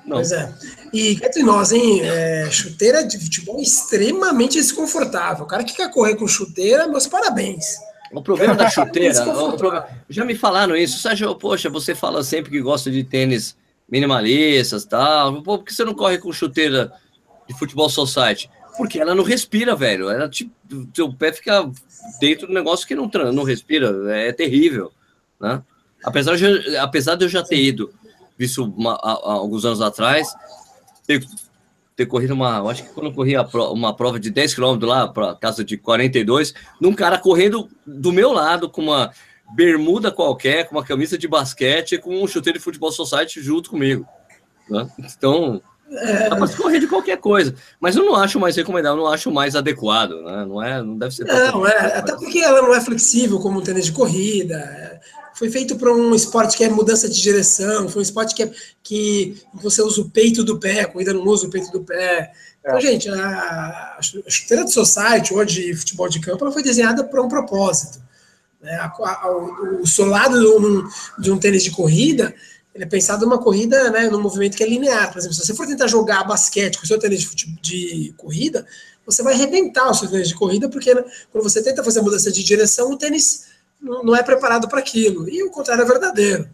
Não. Pois é. E entre nós, hein? É, chuteira de futebol extremamente desconfortável. O cara que quer correr com chuteira, meus parabéns. O problema da chuteira. problema, já me falaram isso. Sérgio, poxa, você fala sempre que gosta de tênis minimalistas tal. Pô, por que você não corre com chuteira de futebol society? Porque ela não respira, velho. Ela tipo, seu pé fica dentro do negócio que não, não respira. É terrível, né? Apesar de, apesar de eu já ter ido, visto uma, há, há alguns anos atrás, ter, ter corrido uma. Eu acho que quando eu corri uma prova de 10 km lá para casa de 42, num cara correndo do meu lado com uma bermuda qualquer, com uma camisa de basquete, com um chuteiro de futebol society junto comigo. Né? Então, é... dá para correr de qualquer coisa. Mas eu não acho mais recomendável, não acho mais adequado. Né? Não, é, não deve ser. Não, é, até porque ela não é flexível como um tênis de corrida foi feito para um esporte que é mudança de direção, foi um esporte que, é, que você usa o peito do pé, a corrida não usa o peito do pé. Então, é. gente, a, a chuteira de society ou de futebol de campo ela foi desenhada para um propósito. Né? A, a, o, o, solado de um, de um tênis de corrida, ele é pensado numa corrida, né, num movimento que é linear. Por exemplo, se você for tentar jogar basquete com o seu tênis de, de corrida, você vai arrebentar o seu tênis de corrida, porque né, quando você tenta fazer a mudança de direção, o tênis não, é preparado para aquilo. E o contrário é verdadeiro.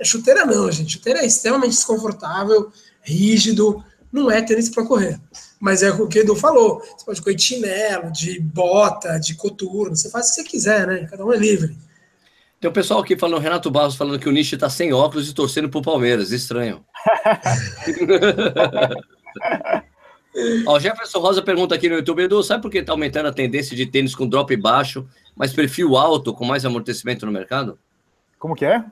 A chuteira não, gente. Chuteira é extremamente desconfortável, rígido, não é tênis para correr. Mas é o que o Edu falou. Você pode correr de chinelo, de bota, de coturno, você faz o que você quiser, né? Cada um é livre. Tem o um pessoal aqui falando, Renato Barros falando que o Nishi tá sem óculos e torcendo pro Palmeiras. Estranho. Ó, o Jefferson Rosa pergunta aqui no YouTube, Edu, sabe por que está aumentando a tendência de tênis com drop baixo, mas perfil alto, com mais amortecimento no mercado? Como que é?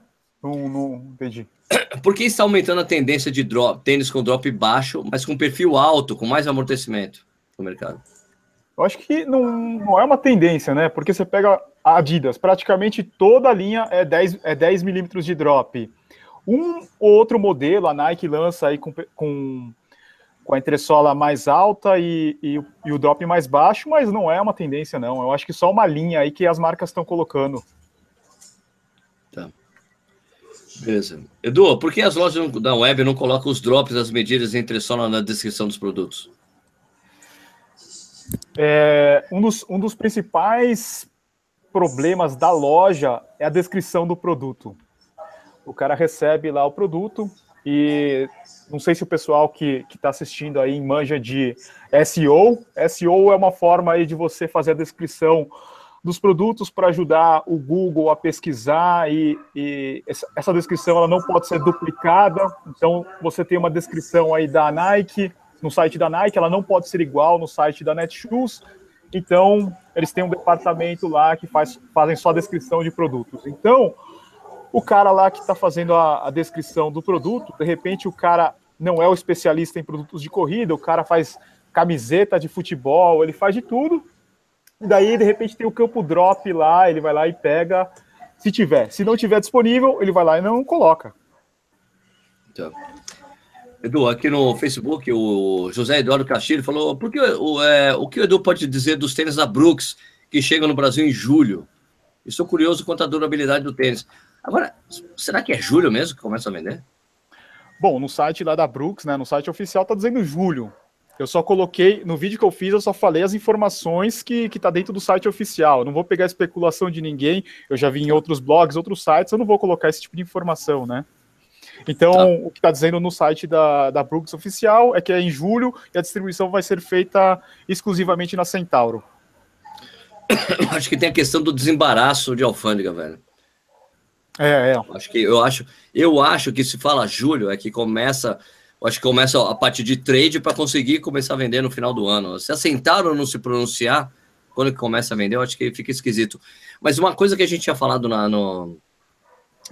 Não, não entendi. Por que está aumentando a tendência de drop, tênis com drop baixo, mas com perfil alto, com mais amortecimento no mercado? Eu acho que não, não é uma tendência, né? Porque você pega a Adidas, praticamente toda a linha é 10, é 10 milímetros de drop. Um ou outro modelo, a Nike lança aí com, com, com a entressola mais alta e, e, e o drop mais baixo, mas não é uma tendência, não. Eu acho que só uma linha aí que as marcas estão colocando. Beleza. Edu, por que as lojas da web não colocam os drops, as medidas entre só na descrição dos produtos? É, um, dos, um dos principais problemas da loja é a descrição do produto. O cara recebe lá o produto e não sei se o pessoal que está assistindo aí manja de SEO. SEO é uma forma aí de você fazer a descrição dos produtos para ajudar o Google a pesquisar e, e, essa descrição ela não pode ser duplicada. Então você tem uma descrição aí da Nike no site da Nike, ela não pode ser igual no site da Netshoes. Então eles têm um departamento lá que faz, fazem só descrição de produtos. Então o cara lá que está fazendo a, a descrição do produto, de repente o cara não é o especialista em produtos de corrida, o cara faz camiseta de futebol, ele faz de tudo e daí, de repente, tem o campo drop lá, ele vai lá e pega, se tiver. Se não tiver disponível, ele vai lá e não coloca. Então. Edu, aqui no Facebook, o José Eduardo Castilho falou: por que, o, é, o que o Edu pode dizer dos tênis da Brooks que chegam no Brasil em julho? Estou curioso quanto à durabilidade do tênis. Agora, será que é julho mesmo que começa a vender? Bom, no site lá da Brooks, né, no site oficial, tá dizendo julho. Eu só coloquei, no vídeo que eu fiz, eu só falei as informações que, que tá dentro do site oficial. Eu não vou pegar especulação de ninguém. Eu já vi em outros blogs, outros sites, eu não vou colocar esse tipo de informação, né? Então, tá. o que está dizendo no site da, da Brooks Oficial é que é em julho e a distribuição vai ser feita exclusivamente na Centauro. Acho que tem a questão do desembaraço de alfândega, velho. É, é. Acho que eu acho, eu acho que se fala julho é que começa acho que começa a partir de trade para conseguir começar a vender no final do ano. Se assentaram não se pronunciar, quando que começa a vender, eu acho que fica esquisito. Mas uma coisa que a gente tinha falado na, no,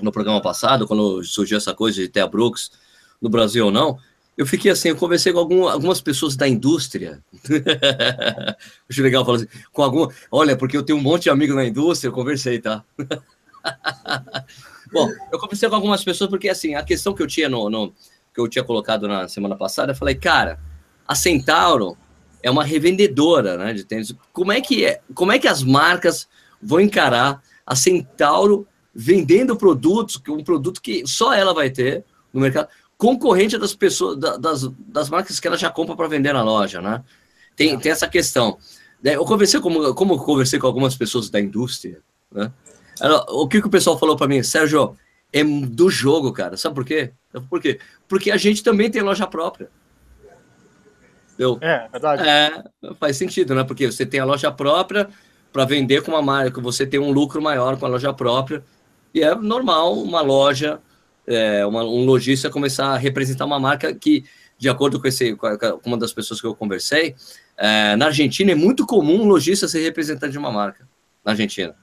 no programa passado, quando surgiu essa coisa de ter a Brooks no Brasil ou não, eu fiquei assim, eu conversei com algum, algumas pessoas da indústria. Acho legal falar assim, com algum. Olha, porque eu tenho um monte de amigos na indústria, eu conversei, tá? Bom, eu conversei com algumas pessoas porque assim, a questão que eu tinha no, no que eu tinha colocado na semana passada, eu falei, cara, a Centauro é uma revendedora né, de tênis. Como é que é? Como é que as marcas vão encarar a Centauro vendendo produtos, um produto que só ela vai ter no mercado, concorrente das pessoas, das, das marcas que ela já compra para vender na loja, né? Tem, tem essa questão. Eu conversei como, como eu conversei com algumas pessoas da indústria, né? O que, que o pessoal falou para mim, Sérgio, é do jogo, cara. Sabe por quê? Por quê? Porque a gente também tem loja própria. Entendeu? É, verdade. É, faz sentido, né? Porque você tem a loja própria para vender com uma marca, você tem um lucro maior com a loja própria. E é normal uma loja, é, uma, um lojista começar a representar uma marca que, de acordo com, esse, com uma das pessoas que eu conversei, é, na Argentina é muito comum um lojista ser representante de uma marca. Na Argentina.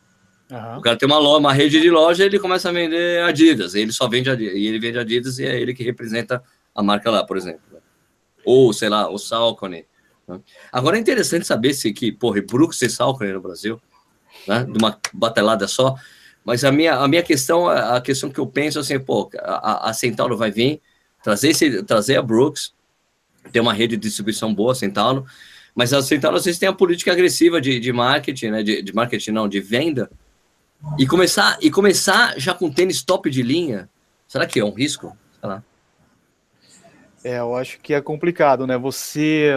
Uhum. O cara tem uma, loja, uma rede de loja, ele começa a vender Adidas, ele só vende Adidas, e ele vende Adidas e é ele que representa a marca lá, por exemplo. Ou, sei lá, o Salcone. Né? Agora é interessante saber se que, porra, Brooks e Salcone no Brasil, né, de uma batelada só, mas a minha, a minha questão, a questão que eu penso assim, pô, a, a Centauro vai vir, trazer, esse, trazer a Brooks, ter uma rede de distribuição boa, Centauro, mas a Centauro vezes tem a política agressiva de, de marketing, né, de, de marketing não, de venda, E começar, e começar já com tênis top de linha, será que é um risco? Sei lá. É, eu acho que é complicado, né? Você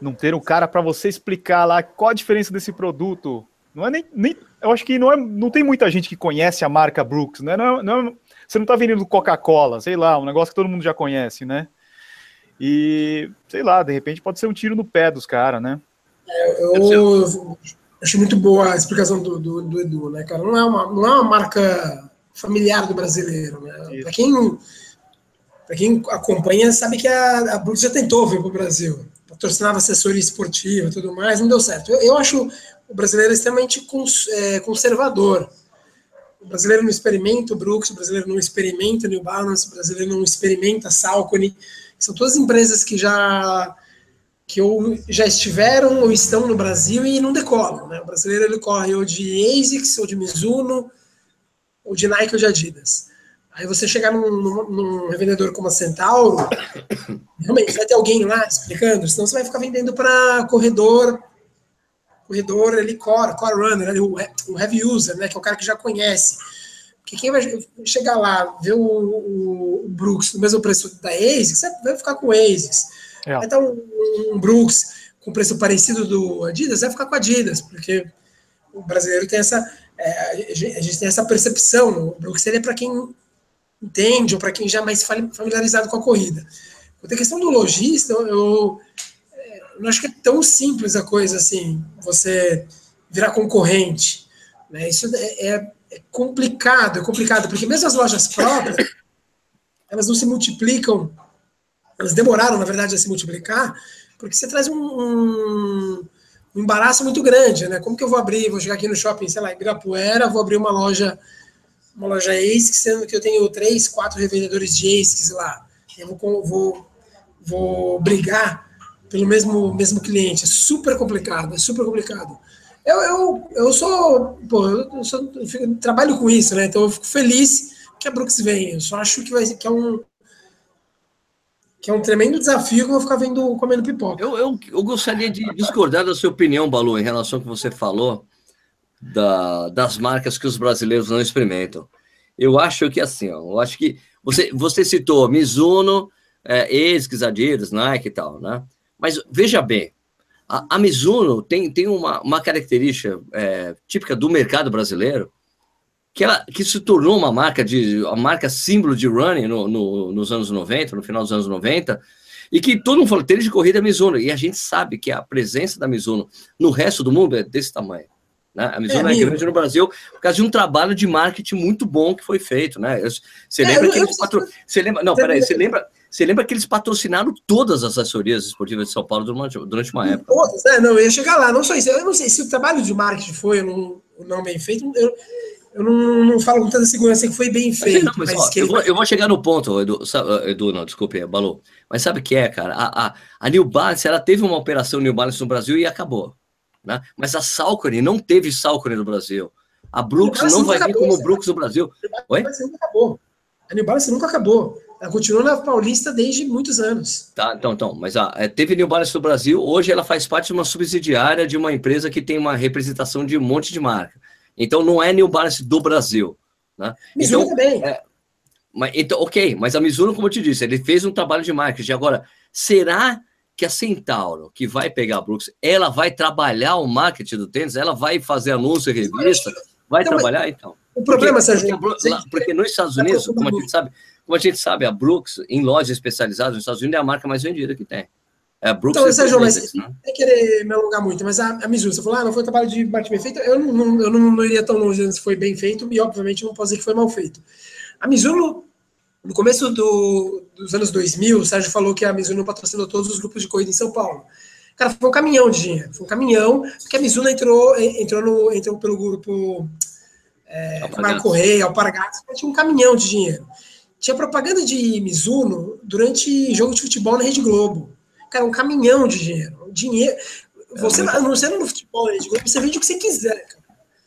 não ter um cara para você explicar lá qual a diferença desse produto. Não é nem, nem eu acho que não, é, não tem muita gente que conhece a marca Brooks, né? Não, é, não, é, você não está vendendo Coca-Cola, sei lá, um negócio que todo mundo já conhece, né? E, sei lá, de repente pode ser um tiro no pé dos caras, né? É, eu, eu acho muito boa a explicação do, do, do, Edu, né, cara? Não é uma, não é uma marca familiar do brasileiro, né? Para quem, quem acompanha, sabe que a, a Brooks já tentou vir para o Brasil patrocinava assessoria esportiva e tudo mais, não deu certo. Eu, eu acho o brasileiro extremamente cons, é, conservador. O brasileiro não experimenta o Brooks, o brasileiro não experimenta New Balance, o brasileiro não experimenta Salcone. São todas empresas que já que ou já estiveram ou estão no Brasil e não decolam. Né? O brasileiro ele corre ou de ASICS, ou de Mizuno, ou de Nike ou de Adidas. Aí você chegar num, num, num revendedor como a Centauro, realmente vai ter alguém lá explicando, senão você vai ficar vendendo para corredor, corredor ali, core, core runner, ali, o, heavy user, né, que é o cara que já conhece. Porque quem vai chegar lá, ver o, o, o Brooks no mesmo preço da ASICS, vai ficar com o ASICS. É. Estar um, Brooks com preço parecido do Adidas, vai ficar com Adidas, porque o brasileiro tem essa, é, a gente tem essa percepção, o Brooks ele é para quem entende, ou para quem já é mais familiarizado com a corrida. Quanto à questão do lojista, eu, eu, não acho que é tão simples a coisa assim, você virar concorrente. Né? Isso é, é, é complicado, é complicado, porque mesmo as lojas próprias, elas não se multiplicam, elas demoraram, na verdade, a se multiplicar, porque você traz um, um, um embaraço muito grande, né? Como que eu vou abrir, vou chegar aqui no shopping, sei lá, em Ibirapuera, vou abrir uma loja uma loja ASICS, sendo que eu tenho três, quatro revendedores de ASICS lá. Eu vou, vou, vou brigar pelo mesmo, mesmo cliente. É super complicado, é super complicado. Eu, eu, eu sou, pô, eu, sou, eu trabalho com isso, né? Então eu fico feliz que a Brooks venha. Eu só acho que, vai, que é um que é um tremendo desafio que eu vou ficar vendo comendo pipoca. Eu, eu, eu gostaria de discordar da sua opinião, Balu, em relação ao que você falou da, das marcas que os brasileiros não experimentam. Eu acho que assim, ó, eu acho que você, você citou Mizuno, é, ASICS, Adidas, Nike e tal, né? Mas veja bem, a, a Mizuno tem, tem uma, uma característica é, típica do mercado brasileiro, que ela que se tornou uma marca de a marca símbolo de running no, no, nos anos 90, no final dos anos 90, e que todo mundo fala, tênis de corrida é Mizuno, e a gente sabe que a presença da Mizuno no resto do mundo é desse tamanho. Né? A Mizuno é, é grande no Brasil por causa de um trabalho de marketing muito bom que foi feito, né? Você é, lembra é, que eles patro... Você lembra? Não, peraí, você lembra? Você lembra que eles patrocinaram todas as assessorias esportivas de São Paulo durante, uma época? Todas, né? Não, eu ia chegar lá. Não só isso. Eu não sei se o trabalho de marketing foi não, não bem feito. Eu, eu não, não, falo com tanta segurança que foi bem feito. Não, mas, mas ó, eu, vou, eu, vou, chegar no ponto, Edu, Edu não, desculpe, Balu. Mas sabe o que é, cara? A, a, a New Balance, ela teve uma operação New Balance no Brasil e acabou. Né? Mas a Salcone não teve Salcone no Brasil. A Brooks não vai vir como Brooks no Brasil. Oi? Nunca acabou. A New Balance nunca acabou. Ela continua na Paulista desde muitos anos. Tá, então, então. Mas a, é, teve New Balance no Brasil. Hoje ela faz parte de uma subsidiária de uma empresa que tem uma representação de um monte de marca. Então não é New Balance do Brasil. Né? Mizuno então, também. É, mas, então, ok, mas a Mizuno, como eu te disse, ele fez um trabalho de marketing. Agora, será que a Centauro, que vai pegar a Brooks, ela vai trabalhar o marketing do tênis, ela vai fazer anúncio em revista, vai então, trabalhar, então. O problema, porque, Sérgio, porque, lá, porque nos Estados Unidos, como a gente sabe, como a gente sabe, a Brooks, em lojas especializadas nos Estados Unidos, é a marca mais vendida que tem. É Brooks. Então, Sérgio, mas né? é querer me alongar muito, mas a, a Mizuno, você falou, ah, não foi um trabalho de marketing bem feito, eu não, não, eu não, não iria tão longe se foi bem feito, e obviamente não posso dizer que foi mal feito. A Mizuno no começo do, dos anos 2000, o Sérgio falou que a Mizuno patrocinou todos os grupos de corrida em São Paulo. Cara, foi um caminhão de dinheiro. Foi um caminhão, porque a Mizuno entrou, entrou, no, entrou pelo grupo é, Marco Correia, Alpargatas, tinha um caminhão de dinheiro. Tinha propaganda de Mizuno durante jogo de futebol na Rede Globo. Cara, um caminhão de dinheiro. Dinheiro. Você, é não sendo no futebol você vende o que você quiser, cara.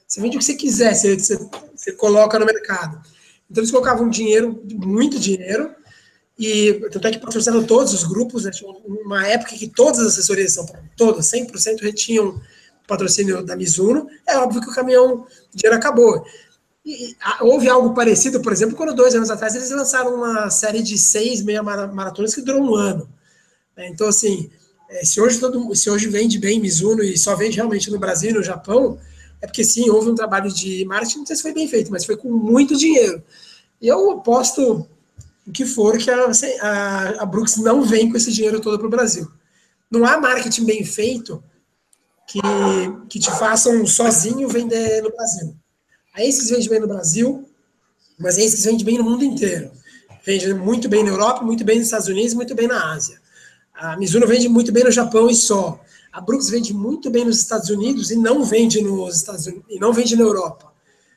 Você vende o que você quiser, você, você, você coloca no mercado. Então eles colocavam dinheiro, muito dinheiro, e tanto é que patrocinaram todos os grupos, né? Uma época que todas as assessorias São todas, 100% retinham patrocínio da Mizuno, é óbvio que o caminhão, o dinheiro acabou. E, a, houve algo parecido, por exemplo, quando dois anos atrás eles lançaram uma série de seis meia maratonas que durou um ano. Né? Então, assim, é, se, hoje todo, se hoje vende bem Mizuno e só vende realmente no Brasil e no Japão, é porque sim, houve um trabalho de marketing, não sei se foi bem feito, mas foi com muito dinheiro. E eu aposto o que for que a, a, a Brooks não vem com esse dinheiro todo para o Brasil. Não há marketing bem feito que, que te façam sozinho vender no Brasil. A Aces vende bem no Brasil, mas a Aces vende bem no mundo inteiro. Vende muito bem na Europa, muito bem nos Estados Unidos, muito bem na Ásia. A Mizuno vende muito bem no Japão e só. A Brooks vende muito bem nos Estados Unidos e não vende nos Estados Unidos, e não vende na Europa.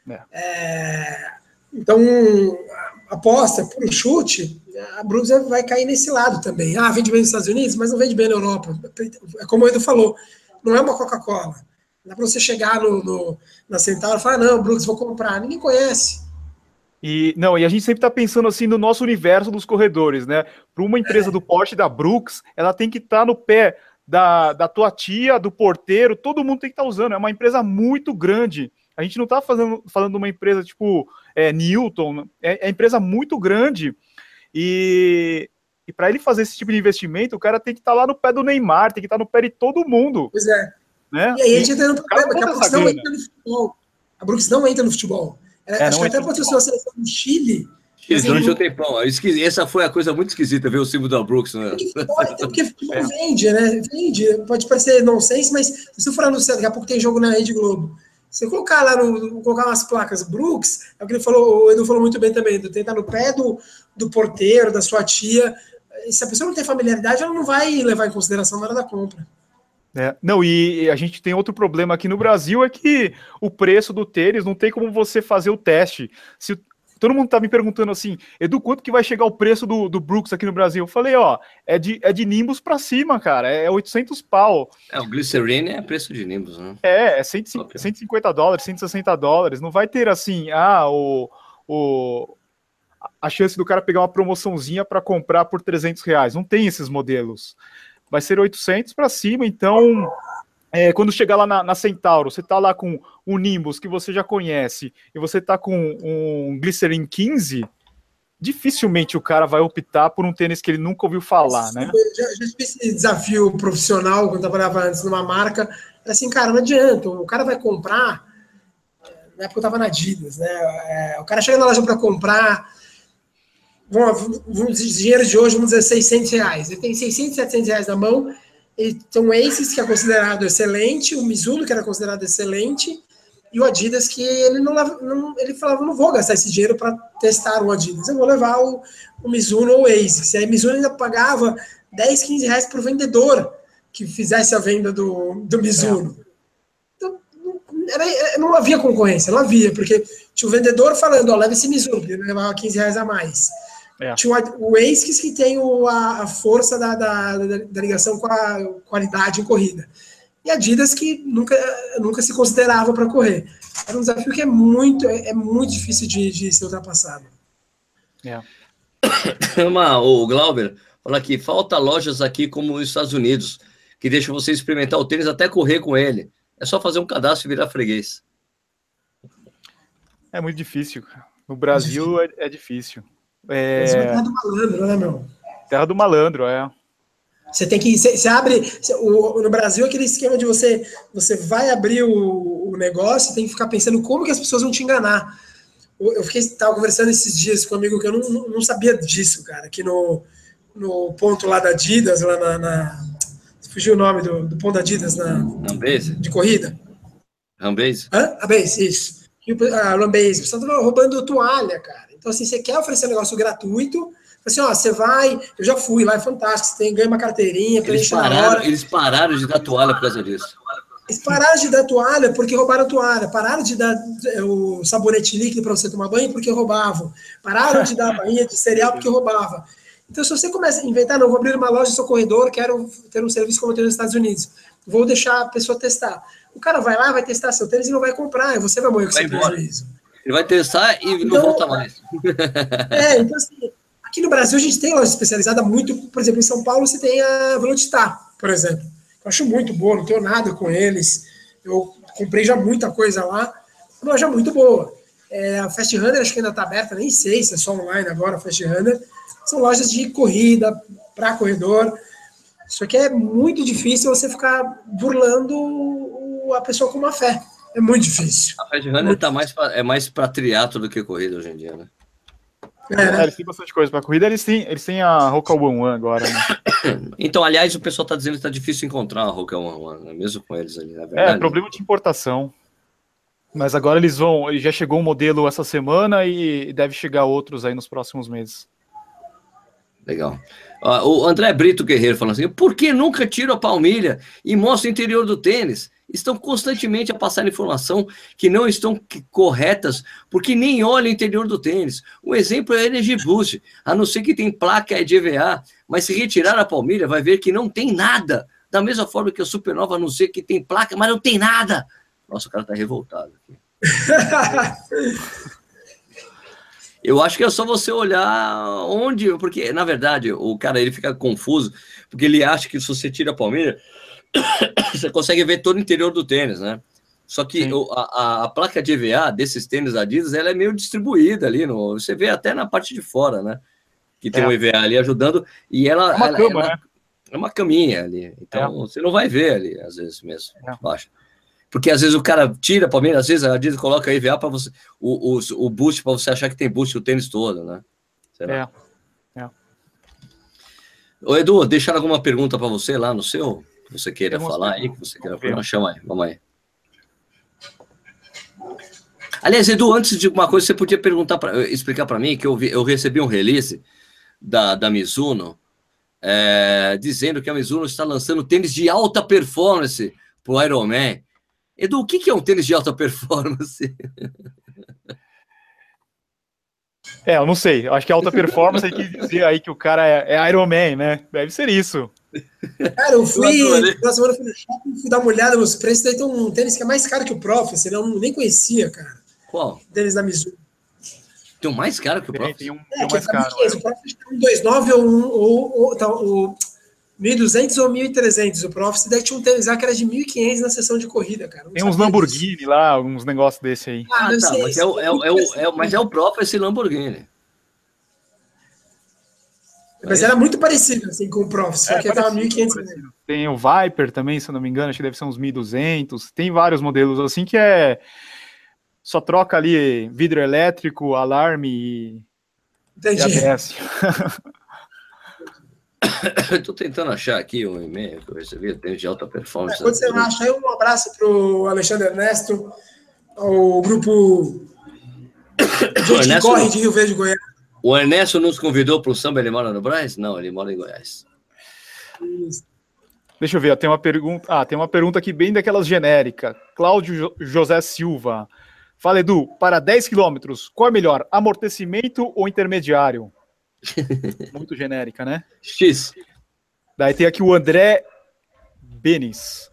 É. É, então, aposta por chute, a Brooks vai cair nesse lado também. Ah, vende bem nos Estados Unidos, mas não vende bem na Europa. É como o Edu falou, não é uma Coca-Cola. Dá para você chegar no, no, na Centauro e falar, não, Brooks, vou comprar. Ninguém conhece. E não, e a gente sempre está pensando assim no nosso universo dos corredores, né? Para uma empresa é. do porte da Brooks, ela tem que estar tá no pé da, da tua tia, do porteiro, todo mundo tem que estar tá usando. É uma empresa muito grande. A gente não está falando de uma empresa tipo é, Newton, é, é empresa muito grande. E, e para ele fazer esse tipo de investimento, o cara tem que estar tá lá no pé do Neymar, tem que estar tá no pé de todo mundo. Pois é. Né? E aí a gente entra no problema, que a Brooks não entra no futebol. A Brooks não entra no futebol. É, acho que até patrocinou a seleção do Chile. Chile durante um tempão. Essa foi a coisa muito esquisita, ver o símbolo da Brooks, né? Porque, porque futebol é. vende, né? Vende. Pode parecer nonsense, mas se você for anunciar, daqui a pouco tem jogo na Rede Globo. Se colocar lá no. colocar umas placas Brooks, é o que ele falou, o Edu falou muito bem também, de tentar no pé do, do porteiro, da sua tia. E se a pessoa não tem familiaridade, ela não vai levar em consideração na hora da compra. É, não, e a gente tem outro problema aqui no Brasil, é que o preço do tênis não tem como você fazer o teste. Se todo mundo tá me perguntando assim, Edu, quanto que vai chegar o preço do, do Brooks aqui no Brasil? Eu falei, ó, é de, é de Nimbus para cima, cara, é 800 pau. É, o Glycerin é preço de Nimbus, né? É, é 150, 150 dólares, 160 dólares, não vai ter assim, ah, o, o, a chance do cara pegar uma promoçãozinha para comprar por 300 reais, não tem esses modelos vai ser 800 para cima. Então, é, quando chegar lá na, na, Centauro, você tá lá com um Nimbus que você já conhece e você tá com um Glycerin 15, dificilmente o cara vai optar por um tênis que ele nunca ouviu falar, né? Já, já tive esse desafio profissional quando eu trabalhava antes numa marca. Assim, cara, não adianta, o cara vai comprar. Na época eu tava na Adidas, né? É, o cara chega na loja para comprar vamos, vamos dinheiro de hoje, vamos dizer 600 reais. Ele tem 600, 700 reais na mão. Tem um Aces, que é considerado excelente, o Mizuno, que era considerado excelente, e o Adidas, que ele não, não ele falava, não vou gastar esse dinheiro para testar o Adidas, eu vou levar o, o Mizuno ou o Aces. E aí, Mizuno ainda pagava 10, 15 reais por vendedor que fizesse a venda do, do Mizuno. Então, era, não havia concorrência, não havia, porque tinha o vendedor falando, ó, leva esse Mizuno, ele levava 15 reais a mais. É. Tinha o ASICS que tem o, a, a, força da, da, da, ligação com a qualidade em corrida. E a Adidas que nunca, nunca se considerava para correr. Era um desafio que é muito, é, é muito difícil de, de ser ultrapassado. É. Uma, o Glauber fala aqui, falta lojas aqui como nos Estados Unidos, que deixam você experimentar o tênis até correr com ele. É só fazer um cadastro e virar freguês. É muito difícil. No Brasil é, é difícil. É... é terra do malandro, né, meu? Terra do malandro, é. Você tem que. Você, abre. Você, o, no Brasil, aquele esquema de você. Você vai abrir o, o negócio tem que ficar pensando como que as pessoas vão te enganar. Eu, eu fiquei. Tava conversando esses dias com um amigo que eu não, não sabia disso, cara. Que no, no ponto lá da Adidas, lá na. na fugiu o nome do, do ponto da Adidas na. Rambase? De corrida. Rambase? Hã? A base, isso. A Rambase. O pessoal tava roubando toalha, cara. Então, assim, você quer oferecer um negócio gratuito, assim, ó, você vai, eu já fui lá, é fantástico, você tem, ganha uma carteirinha, eles pararam, eles pararam de dar toalha por causa disso. Eles pararam de dar toalha porque roubaram a toalha, pararam de dar é, o sabonete líquido para você tomar banho porque roubavam, pararam de dar banha de cereal porque roubavam. Então, se você começa a inventar, não, vou abrir uma loja no corredor, quero ter um serviço como eu tenho nos Estados Unidos, vou deixar a pessoa testar. O cara vai lá, vai testar seu tênis e não vai comprar, e você vai morrer com esse prejuízo. Ele vai testar e então, não volta mais. É, então assim, aqui no Brasil a gente tem loja especializada muito, por exemplo, em São Paulo você tem a Velocitar, por exemplo. Eu acho muito boa, não tenho nada com eles. Eu comprei já muita coisa lá, uma loja muito boa. É, a Fast Runner acho que ainda está aberta, nem sei se é só online agora, a Fast Runner. São lojas de corrida para corredor. Só que é muito difícil você ficar burlando a pessoa com uma fé. É muito difícil. A Fast Runner tá mais pra, é mais para triatlo do que corrida hoje em dia, né? É? É, eles têm bastante coisa para corrida, eles têm, eles têm a Roca One One agora, né? Então, aliás, o pessoal está dizendo que está difícil encontrar a Roca One One, né? mesmo com eles ali, na é, verdade. É, problema de importação. Mas agora eles vão. Já chegou um modelo essa semana e deve chegar outros aí nos próximos meses. Legal. o André Brito Guerreiro falando assim: por que nunca tiro a palmilha e mostro o interior do tênis? Estão constantemente a passar informação que não estão corretas, porque nem olham o interior do tênis. Um exemplo é a Energy Boost, a não ser que tem placa de EVA, mas se retirar a palmilha, vai ver que não tem nada. Da mesma forma que a Supernova, a não ser que tem placa, mas não tem nada. Nossa, o cara tá revoltado aqui. Eu acho que é só você olhar onde, porque na verdade o cara ele fica confuso, porque ele acha que se você tira a palmeira, você consegue ver todo o interior do tênis, né? Só que o, a, a, placa de EVA desses tênis Adidas, ela é meio distribuída ali, no, você vê até na parte de fora, né? Que tem é. um EVA ali ajudando, e ela é uma, ela, cama, ela, né? é uma caminha ali, então é. você não vai ver ali, às vezes mesmo, é. Porque às vezes o cara tira Palmeiras, às vezes a Adidas coloca EVA para você, o, o, o boost para você achar que tem boost o tênis todo, né? Será? É. é. Ô, Edu, deixaram alguma pergunta para você lá no seu? Que você queira falar aí, que você queira falar? Chama aí, vamos aí. Aliás, Edu, antes de uma coisa, você podia perguntar pra, explicar para mim que eu, vi, eu recebi um release da, da Mizuno é, dizendo que a Mizuno está lançando tênis de alta performance para o Ironman. Edu, o que é um tênis de alta performance? É, eu não sei. Eu acho que alta performance tem que dizer aí que o cara é, é Iron Man, né? Deve ser isso. Cara, eu fui. Na semana eu fui no shopping, fui dar uma olhada nos preços. Daí tem um tênis que é mais caro que o Prof. Eu nem conhecia, cara. Qual? Tênis da Mizuno. Tem um mais caro que o Prof? Tem, um, é, tem um mais caro. O Prof tem um 2,9 ou um. Ou, ou, tá, o, 1.200 ou 1.300. O Profit daí tinha um tênis lá que era de 1.500 na sessão de corrida, cara. Tem uns Lamborghini disso. lá, uns negócios desse aí. Ah, ah tá, mas, é o, é, o, é, o, mas é o próprio esse Lamborghini. Mas era muito parecido assim, com o Profit, só é, que tava 1.500. Tem o Viper também, se eu não me engano, acho que deve ser uns 1.200. Tem vários modelos assim que é. Só troca ali vidro elétrico, alarme e. Entendi. E Estou tentando achar aqui um e-mail que eu recebi, tem de alta performance. É, quando você acha aí, um abraço para o Alexandre Ernesto, o grupo Gente Ernesto, corre de Rio Verde, Goiás. O Ernesto nos convidou para o samba, ele mora no Brás? Não, ele mora em Goiás. Deixa eu ver, tem uma pergunta. Ah, tem uma pergunta aqui bem daquelas genérica. Cláudio José Silva. Fala, Edu, para 10 quilômetros, qual é melhor, amortecimento ou intermediário? Muito genérica, né? X. Daí tem aqui o André Benis.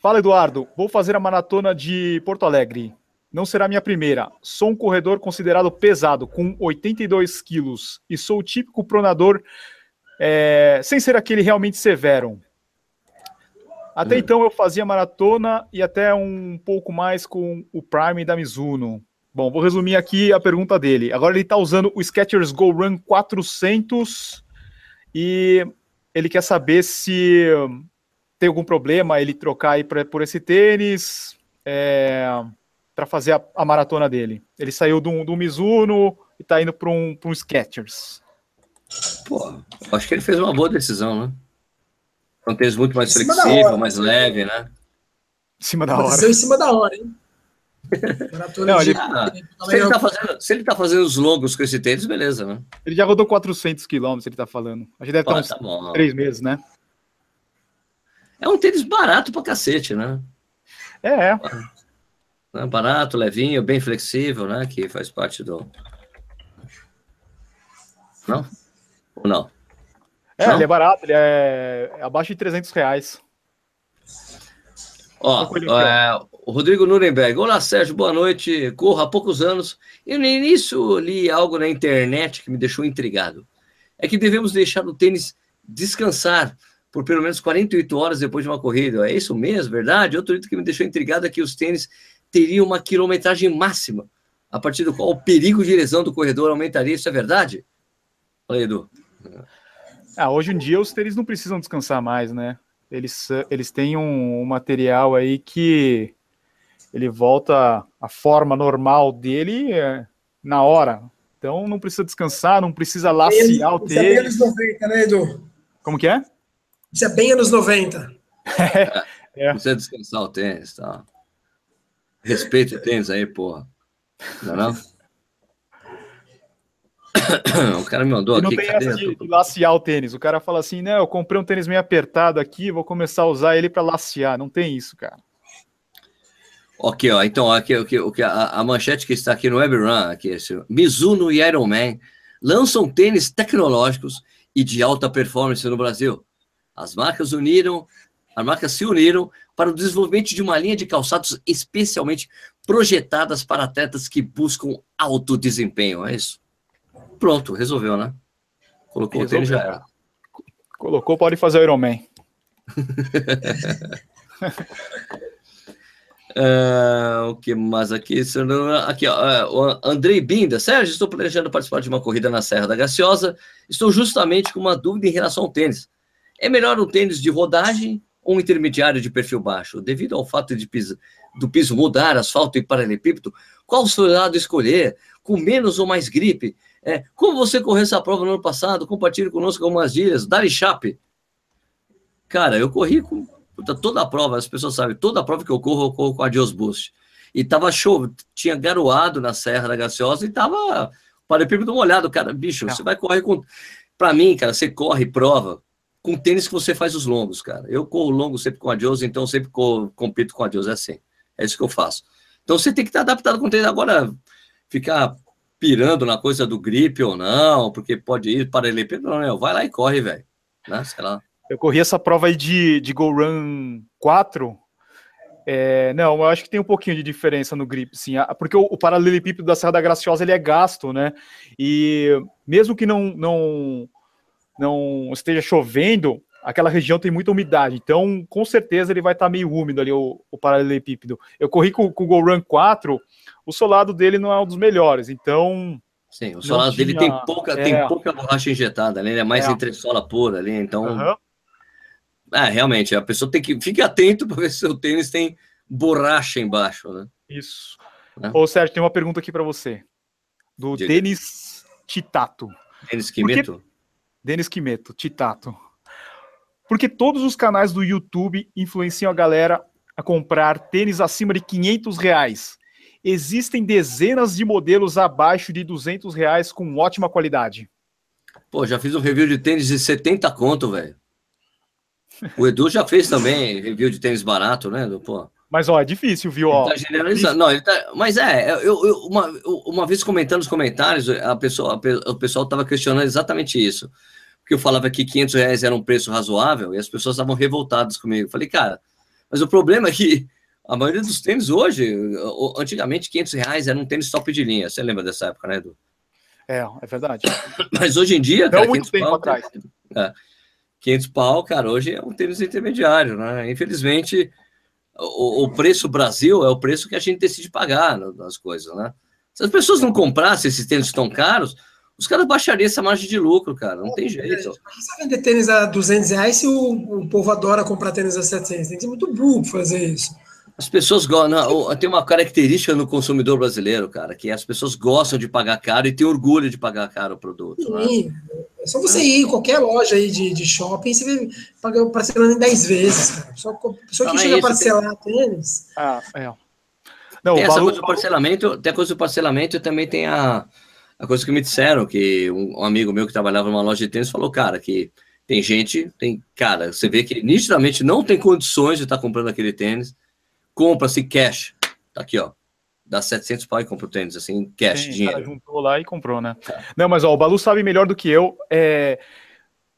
Fala, Eduardo. Vou fazer a maratona de Porto Alegre. Não será minha primeira. Sou um corredor considerado pesado, com 82 quilos, e sou o típico pronador é, sem ser aquele realmente severo. Até hum. então eu fazia maratona e até um pouco mais com o Prime da Mizuno. Bom, vou resumir aqui a pergunta dele. Agora ele está usando o Skechers Go Run 400 e ele quer saber se tem algum problema ele trocar aí pra, por esse tênis é, para fazer a, a, maratona dele. Ele saiu do, do Mizuno e está indo para um, um Skechers. Pô, acho que ele fez uma boa decisão, né? É um tênis muito mais flexível, mais leve, né? Em cima da hora. Em cima da hora, hein? Não, ele, ah, se, ele tá fazendo, se ele tá fazendo os longos com esse tênis, beleza, né? Ele já rodou 400 quilômetros, ele tá falando. A gente deve estar uns tá três meses, né? É um tênis barato pra cacete, né? É, é. É barato, levinho, bem flexível, né? Que faz parte do. Não? Ou não? É, não? ele é barato, ele é abaixo de 300 reais. Ó, é, o Rodrigo Nuremberg. Olá, Sérgio, boa noite. Corro há poucos anos e no início li algo na internet que me deixou intrigado. É que devemos deixar o tênis descansar por pelo menos 48 horas depois de uma corrida. É isso mesmo, verdade? Outro item que me deixou intrigado é que os tênis teriam uma quilometragem máxima, a partir do qual o perigo de lesão do corredor aumentaria. Isso é verdade? Fala Edu. Ah, hoje em dia os tênis não precisam descansar mais, né? Eles, eles têm um, um material aí que ele volta à forma normal dele é, na hora. Então não precisa descansar, não precisa laciar o tênis. Isso é bem anos 90, né, Edu? Como que é? Isso é bem anos 90. é, é. Precisa descansar o tênis, tá? Respeita o tênis aí, porra. Não é não? o cara me mandou e não aqui. Não tem essa de, de, laciar o tênis. O cara fala assim, né? Eu comprei um tênis meio apertado aqui, vou começar a usar ele para laciar. Não tem isso, cara. Ok, ó. Então, aqui, aqui, aqui a, a, manchete que está aqui no WebRun, aqui, esse, Mizuno e Ironman lançam tênis tecnológicos e de alta performance no Brasil. As marcas uniram, as marcas se uniram para o desenvolvimento de uma linha de calçados especialmente projetadas para atletas que buscam alto desempenho. É isso. Pronto, resolveu, né? Colocou resolveu. o tênis já era. Colocou, pode fazer o Ironman. Uh, o que mais aqui? Aqui, ó, uh, Andrei Binda. Sérgio, estou planejando participar de uma corrida na Serra da Graciosa. Estou justamente com uma dúvida em relação ao tênis. É melhor um tênis de rodagem um intermediário de perfil baixo? Devido ao fato de piso, do piso mudar, asfalto e paralelepípedo, qual o seu lado escolher? Com menos ou mais gripe? É, como você correu essa prova no ano passado? Compartilhe conosco algumas dias. Dari Chape. Cara, eu corri com toda a prova, as pessoas sabem, toda a prova que eu corro, eu corro com a Dios Boost. E tava show, tinha garoado na Serra da Graciosa e tava paralelepípedo molhado, cara. Bicho, Não. você vai correr com. Pra mim, cara, você corre prova com tênis que você faz os longos, cara. Eu corro longo sempre com a Dios, então sempre corro, compito com a Dios, é assim. É isso que eu faço. Então você tem que estar adaptado com o tênis. Agora, ficar pirando na coisa do gripe ou não, porque pode ir para ele, não, não, vai lá e corre, velho. Né? Sei lá. Eu corri essa prova aí de, de Go Run 4. É, não, eu acho que tem um pouquinho de diferença no grip, sim, porque o, o paralelepípedo da Serra da Graciosa ele é gasto, né? E mesmo que não, não, não esteja chovendo, aquela região tem muita umidade, então com certeza ele vai estar tá meio úmido ali, o, o paralelepípedo. Eu corri com, com o Go Run 4, o solado dele não é um dos melhores, então. Sim, o solado tinha... dele tem pouca, é... tem pouca borracha injetada, né? Ele é mais é. entre sola pura ali, então. Uhum. É, realmente, a pessoa tem que. Fique atento para ver se o seu tênis tem borracha embaixo, né? Isso. Né? Ô, Sérgio, tem uma pergunta aqui para você. Do Diga. Denis Titato. Denis Quimeto? Denis Quimeto, Titato. Porque todos os canais do YouTube influenciam a galera a comprar tênis acima de 500 reais. Existem dezenas de modelos abaixo de 200 reais com ótima qualidade. Pô, já fiz um review de tênis de 70 conto, velho. O Edu já fez também review de tênis barato, né? Pô. Mas, ó, é difícil, viu? Ó, tá generalizando. Não, ele tá... Mas é, eu, eu, uma, uma vez comentando nos comentários, a pessoa, a, o pessoal estava questionando exatamente isso. Porque eu falava que 500 reais era um preço razoável e as pessoas estavam revoltadas comigo. Eu falei, cara, mas o problema é que a maioria dos tênis hoje, antigamente 500 reais era um tênis top de linha. Você lembra dessa época, né, Edu? É, é verdade. Mas hoje em dia, cara, Não muito tempo pau, atrás. É, 500 pau, cara, hoje é um tênis intermediário, né? Infelizmente, o, o, preço Brasil é o preço que a gente decide pagar nas coisas, né? Se as pessoas não comprassem esses tênis tão caros, os caras baixariam essa margem de lucro, cara, não tem jeito. Você vender tênis a 200 reais se o, o povo adora comprar tênis a 700? Tem que ser muito burro fazer isso. As pessoas gostam. Tem uma característica no consumidor brasileiro, cara, que as pessoas gostam de pagar caro e têm orgulho de pagar caro o produto. Sim. Né? É só você ir em qualquer loja aí de, de shopping, você vê pagar parcelando em 10 vezes, cara. Só, só que chega a parcelar tem... tênis. Ah, é. Não, tem essa valor... coisa do parcelamento, tem a coisa do parcelamento e também tem a, a coisa que me disseram, que um, um amigo meu que trabalhava numa loja de tênis falou, cara, que tem gente, tem, cara, você vê que nitidamente não tem condições de estar comprando aquele tênis compra-se cash. Tá aqui, ó. Dá 700 pau e compra o tênis, assim, cash, Sim, dinheiro. juntou lá e comprou, né? É. Não, mas ó, o Balu sabe melhor do que eu. É...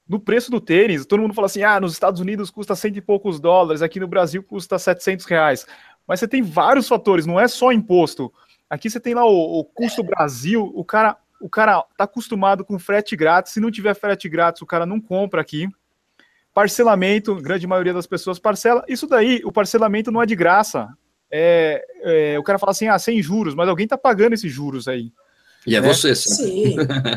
No preço do tênis, todo mundo fala assim: ah, nos Estados Unidos custa cento e poucos dólares, aqui no Brasil custa 700 reais. Mas você tem vários fatores, não é só imposto. Aqui você tem lá o, o custo Brasil, o cara, o cara tá acostumado com frete grátis. Se não tiver frete grátis, o cara não compra aqui. Parcelamento, grande maioria das pessoas parcela. Isso daí, o parcelamento não é de graça. É, é, o cara fala assim, ah, sem juros, mas alguém tá pagando esses juros aí. E é né? você, sim.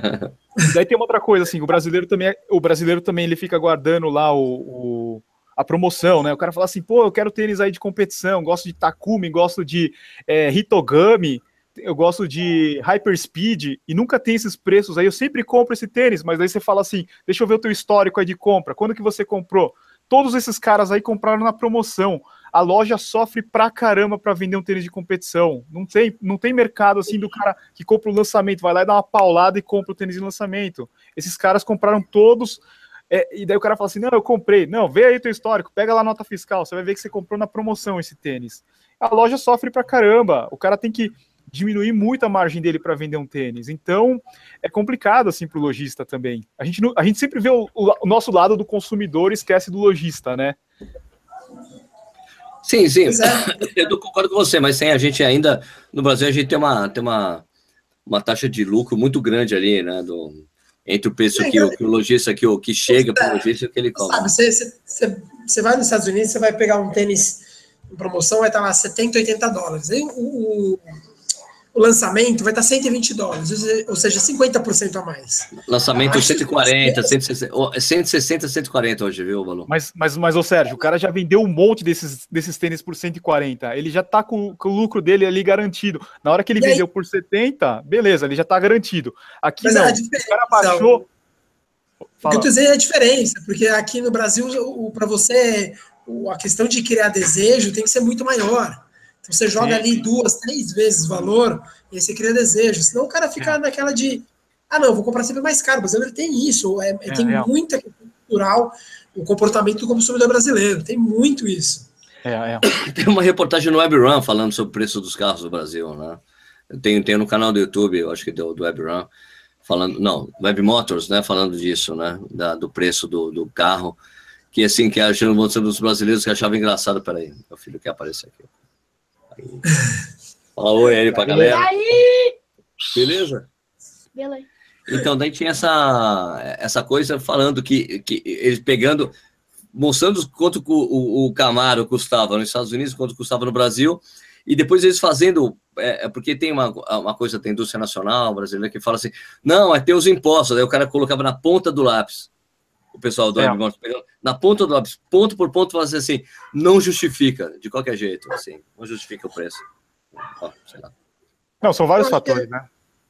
Daí tem uma outra coisa, assim, o brasileiro também, o brasileiro também ele fica guardando lá o, o, a promoção, né? O cara fala assim, pô, eu quero tênis aí de competição, gosto de Takumi, gosto de é, Hitogami, eu gosto de Hyperspeed e nunca tem esses preços aí. Eu sempre compro esse tênis, mas aí você fala assim: deixa eu ver o teu histórico aí de compra. Quando que você comprou? Todos esses caras aí compraram na promoção. A loja sofre pra caramba para vender um tênis de competição. Não tem, não tem mercado assim do cara que compra o lançamento, vai lá e dá uma paulada e compra o tênis de lançamento. Esses caras compraram todos. É, e daí o cara fala assim: não, eu comprei. Não, vê aí teu histórico, pega lá a nota fiscal, você vai ver que você comprou na promoção esse tênis. A loja sofre pra caramba. O cara tem que diminuir muito a margem dele para vender um tênis. Então, é complicado assim para o lojista também. A gente, a gente sempre vê o, o, nosso lado do consumidor e esquece do lojista, né? Sim, sim. É. Eu concordo com você, mas sem a gente ainda, no Brasil, a gente tem uma, tem uma, uma taxa de lucro muito grande ali, né? Do, entre o preço que, o, que o lojista, que, o, que chega para o lojista que ele compra. Sabe, você, você, você vai nos Estados Unidos, você vai pegar um tênis em promoção, vai estar lá 70, 80 dólares. O, o lançamento vai estar 120 dólares, ou seja, 50% a mais. Lançamento 140, 160, 160, 140 hoje, viu, Balu? Mas, mas, mas, ô Sérgio, o cara já vendeu um monte desses, desses tênis por 140. Ele já tá com, com o lucro dele ali garantido. Na hora que ele e vendeu aí? por 70, beleza, ele já tá garantido. Aqui mas não, o cara baixou. O que eu tô dizendo é a diferença, porque aqui no Brasil, para você, a questão de criar desejo tem que ser muito maior. Então você joga Sim. ali duas, três vezes o valor e aí você cria desejo. Senão o cara fica é. naquela de ah, não, vou comprar sempre mais caro. O brasileiro tem isso, é, é, tem é. muita cultural o comportamento do consumidor brasileiro. Tem muito isso. É, é. Tem uma reportagem no WebRun falando sobre o preço dos carros do Brasil, né? Tem, tem no canal do YouTube, eu acho que do, do WebRun, falando, não, Web Motors, né? Falando disso, né? Da, do preço do, do carro, que assim, que achando dos brasileiros que achavam engraçado. Peraí, meu filho quer aparecer aqui. Fala oi aí pra galera. Aí? Beleza? Beleza. Então, daí tinha essa, essa coisa falando que, que eles pegando, mostrando quanto o, o, Camaro custava nos Estados Unidos, quanto custava no Brasil, e depois eles fazendo, é, é porque tem uma, uma coisa da indústria nacional brasileira que fala assim, não, é ter os impostos, aí o cara colocava na ponta do lápis, o pessoal do é. na ponta do lápis, ponto por ponto, fazer assim, não justifica, de qualquer jeito, assim, não justifica o preço. Ó, não, são vários fatores, né?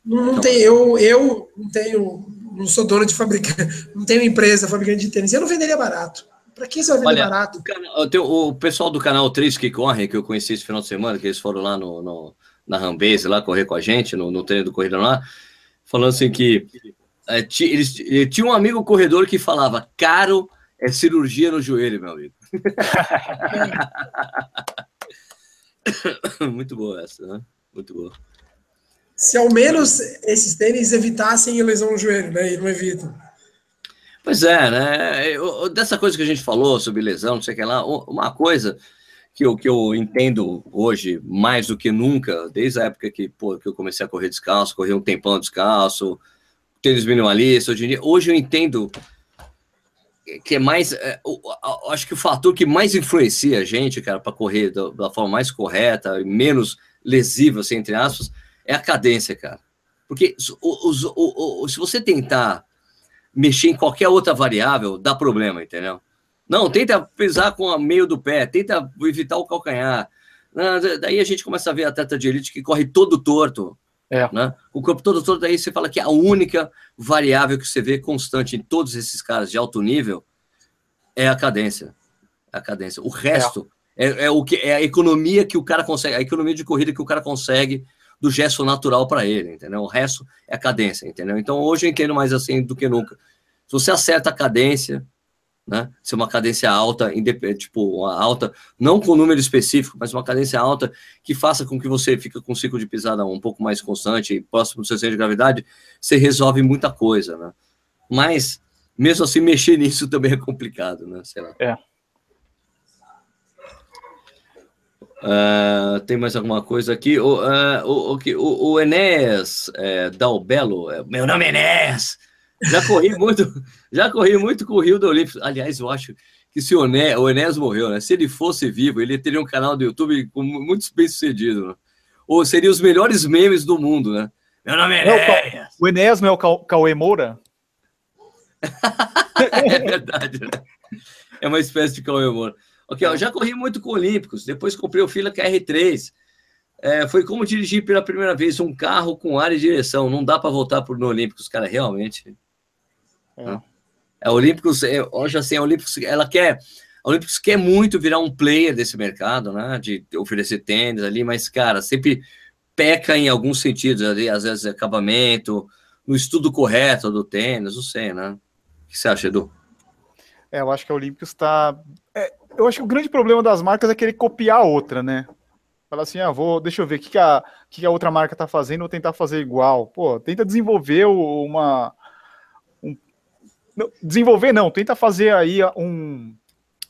Não, não tem, eu, eu não tenho, não sou dono de fabricante, não tenho empresa fabricante de tênis, eu não venderia barato. Para que você vai vender Olha, barato? O, canal, o, pessoal do canal 3 que corre, que eu conheci esse final de semana, que eles foram lá no, no na Rambase, lá correr com a gente, no, no treino do Corrida lá, falando assim que eles, tinha um amigo corredor que falava: caro é cirurgia no joelho, meu amigo. Muito boa essa, né? Muito boa. Se ao menos esses tênis evitassem lesão no joelho, né? E não evitam. Pois é, né? Eu, dessa coisa que a gente falou sobre lesão, não sei o que lá, uma coisa que eu, que eu entendo hoje mais do que nunca, desde a época que, pô, que eu comecei a correr descalço, corri um tempão descalço, tênis minimalista hoje em dia. Hoje eu entendo que é mais. É, acho que o fator que mais influencia a gente, cara, para correr da, da, forma mais correta e menos lesiva, assim, entre aspas, é a cadência, cara. Porque os, os, os, se você tentar mexer em qualquer outra variável, dá problema, entendeu? Não, tenta pisar com o meio do pé, tenta evitar o calcanhar. Daí a gente começa a ver atleta de elite que corre todo torto, é. Né? O corpo todo, todo aí você fala que a única variável que você vê constante em todos esses caras de alto nível é a cadência. A cadência. O resto é. é, é o que é a economia que o cara consegue, a economia de corrida que o cara consegue do gesto natural para ele, entendeu? O resto é a cadência, entendeu? Então hoje eu entendo mais assim do que nunca. Se você acerta a cadência, né? Ser uma cadência alta, tipo, uma alta, não com número específico, mas uma cadência alta que faça com que você fique com um ciclo de pisada um pouco mais constante, próximo do seu centro de gravidade, você resolve muita coisa, né? Mas, mesmo assim, mexer nisso também é complicado, né? Sei lá. É. Uh, tem mais alguma coisa aqui? O, uh, o, o, o, Enéas é, Dalbelo, é, meu nome é Enéas, Já corri muito, já corri muito com o Rio do Olímpico. Aliás, eu acho que se o, Ené, o Enéas morreu, né? Se ele fosse vivo, ele teria um canal do YouTube muito bem sucedido, né? Ou seria os melhores memes do mundo, né? Meu nome é Enéas. O Enéas não é o Cauê Moura? é verdade, né? É uma espécie de Cauê Moura. Ok, ó, já corri muito com Olímpicos, depois comprei o Fila KR3. É, foi como dirigir pela primeira vez um carro com ar e direção. Não dá para voltar por no Olímpicos, cara, realmente. É. Né? A Olímpicos, é, hoje assim, a Olímpicos, ela quer, a Olímpicos quer muito virar um player desse mercado, né? De oferecer tênis ali, mas, cara, sempre peca em alguns sentidos ali, às vezes acabamento, no estudo correto do tênis, não sei, né? O que você acha, Edu? É, eu acho que a Olímpicos está. É, eu acho que o grande problema das marcas é querer copiar a outra, né? Fala assim, ah, vou, deixa eu ver o que, que, a, que a outra marca está fazendo, vou tentar fazer igual. Pô, tenta desenvolver uma, desenvolver não, tenta fazer aí um,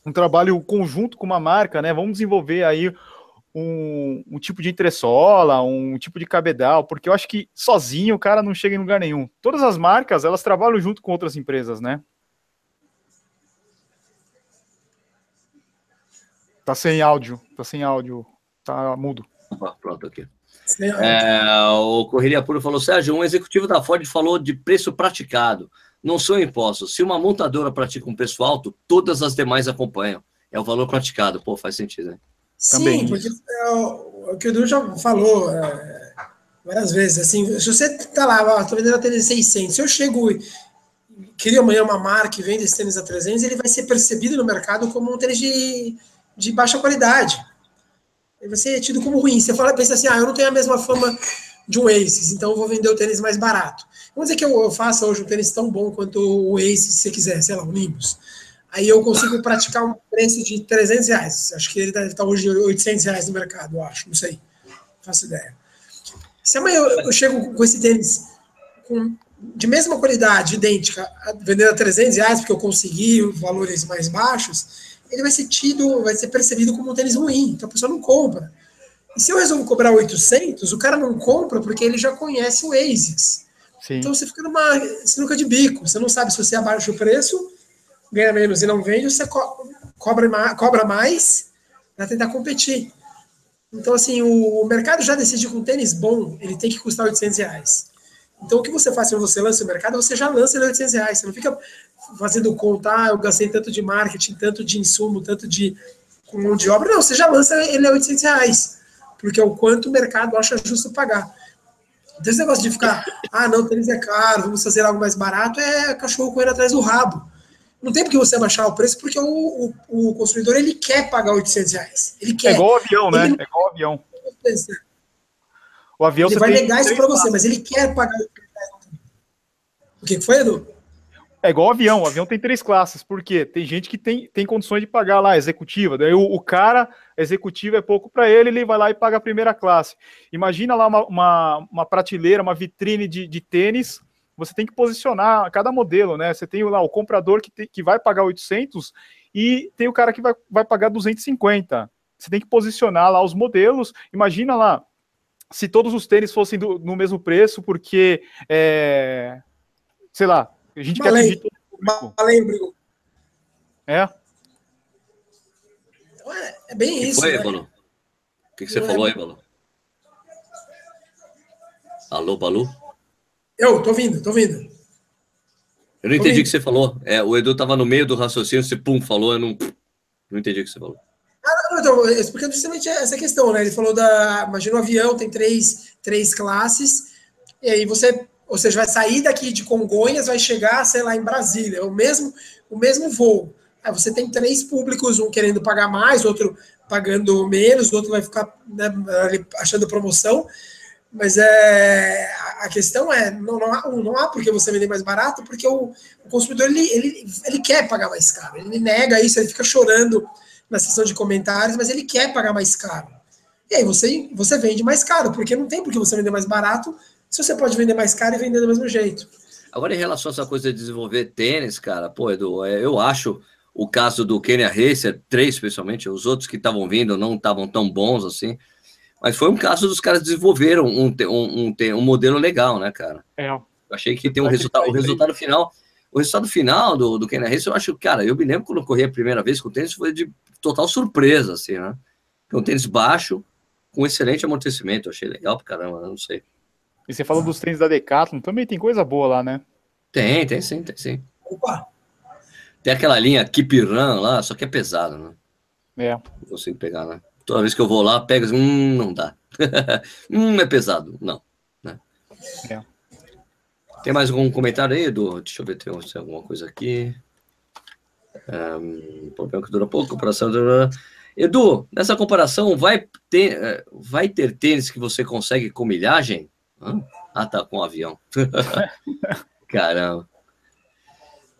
um trabalho conjunto com uma marca, né? Vamos desenvolver aí um, um, tipo de entressola, um tipo de cabedal, porque eu acho que sozinho o cara não chega em lugar nenhum. Todas as marcas, elas trabalham junto com outras empresas, né? Tá sem áudio, tá sem áudio, tá mudo. pronto, aqui. É, o Correria Puro falou, Sérgio, um executivo da Ford falou de preço praticado não são impostos. Se uma montadora pratica um preço alto, todas as demais acompanham. É o valor praticado. Pô, faz sentido, né? Sim, porque é o, o, que o Edu já falou é, várias vezes. Assim, se você tá lá, estou vendendo a tênis 600, se eu chego e crio amanhã uma marca e vende esse tênis a 300, ele vai ser percebido no mercado como um tênis de, de baixa qualidade. Ele vai ser tido como ruim. Você fala, pensa assim, ah, eu não tenho a mesma fama de um Aces, então eu vou vender o tênis mais barato. Vamos dizer que eu, faça hoje um tênis tão bom quanto o Ace, se você quiser, sei lá, o Nimbus. Aí eu consigo praticar um preço de 300 reais. Acho que ele deve estar hoje 800 reais no mercado, eu acho, não sei. Não faço ideia. Se amanhã eu, eu chego com esse tênis com, de mesma qualidade, idêntica, vendendo a 300 reais, porque eu consegui valores mais baixos, ele vai ser tido, vai ser percebido como um tênis ruim. Então a pessoa não compra. E se eu resolvo cobrar 800, o cara não compra porque ele já conhece o ASICS. Sim. Então você fica numa sinuca de bico. Você não sabe se você abaixa o preço, ganha menos e não vende, ou você co cobra, mais, cobra mais para tentar competir. Então, assim, o mercado já decide com um tênis bom, ele tem que custar 800 reais. Então, o que você faz quando você lança o mercado, você já lança ele 800 reais. Você não fica fazendo contar, ah, eu gastei tanto de marketing, tanto de insumo, tanto de mão de obra. Não, você já lança ele a 800 reais, porque é o quanto o mercado acha justo pagar. Então, esse negócio de ficar, ah, não, tênis é caro, vamos fazer algo mais barato, é cachorro correndo atrás do rabo. Não tem porque você abaixar o preço, porque o, o, o consumidor ele quer pagar 800 reais. Ele quer. É igual o avião, né? Ele... É igual o avião. O avião ele vai negar isso para você, mas ele quer pagar. O que foi, Edu? É igual avião, o avião tem três classes, porque tem gente que tem, tem condições de pagar lá, executiva, daí o, o cara executivo é pouco para ele, ele vai lá e paga a primeira classe. Imagina lá uma, uma, uma prateleira, uma vitrine de, de tênis, você tem que posicionar cada modelo, né? Você tem lá o comprador que, que vai pagar 800 e tem o cara que vai, vai pagar 250. Você tem que posicionar lá os modelos, imagina lá, se todos os tênis fossem do, no mesmo preço, porque, é, sei lá, a gente quer atingir todo o público. É? é? É bem que isso. Foi, né? Balu? O que, que você Não falou é... aí, Balu? Alô, Balu? Eu, tô vindo, tô vindo. Eu não entendi o que você falou. É, o Edu tava no meio do raciocínio, você pum, falou, eu não, não entendi o que você falou. Ah, não, então, explicando justamente essa questão, né? Ele falou da. Imagina um avião, tem três, três classes, e aí você ou seja, vai sair daqui de Congonhas, vai chegar, sei lá, em Brasília, é o mesmo, o mesmo voo. Aí você tem três públicos, um querendo pagar mais, outro pagando menos, outro vai ficar né, achando promoção. Mas é, a questão é, não, não, há, não há porque você vender mais barato, porque o, o consumidor ele, ele, ele quer pagar mais caro. Ele nega isso, ele fica chorando na sessão de comentários, mas ele quer pagar mais caro. E aí você, você vende mais caro, porque não tem porque você vender mais barato se você pode vender mais caro e vender do mesmo jeito. Agora, em relação a essa coisa de desenvolver tênis, cara, pô, Edu, é, eu acho o caso do Kenya Racer, três especialmente, os outros que estavam vindo não estavam tão bons assim, mas foi um caso dos caras desenvolveram um, um, um, um modelo legal, né, cara? É. Eu achei que tem um resultado, o resultado final, o resultado final do, do Kenya Race, eu acho, cara, eu me lembro quando eu corri a primeira vez com o tênis, foi de total surpresa, assim, né? É um tênis baixo, com excelente amortecimento, eu achei legal pra caramba, não sei. E você falou dos tênis da Decathlon, também tem coisa boa lá, né? Tem, tem sim, tem sim. Opa! Tem aquela linha Keep Run lá, só que é pesado, né? É. Não consigo pegar, né? Toda vez que eu vou lá, pega assim, hum, não dá. hum, é pesado. Não. Né? É. Tem mais algum comentário aí, Edu? Deixa eu ver se tem alguma coisa aqui. Um, problema que dura pouco, comparação. Dura... Edu, nessa comparação, vai ter, eh, vai ter tênis que você consegue com milhagem? Ah, tá, com um avião. Caramba.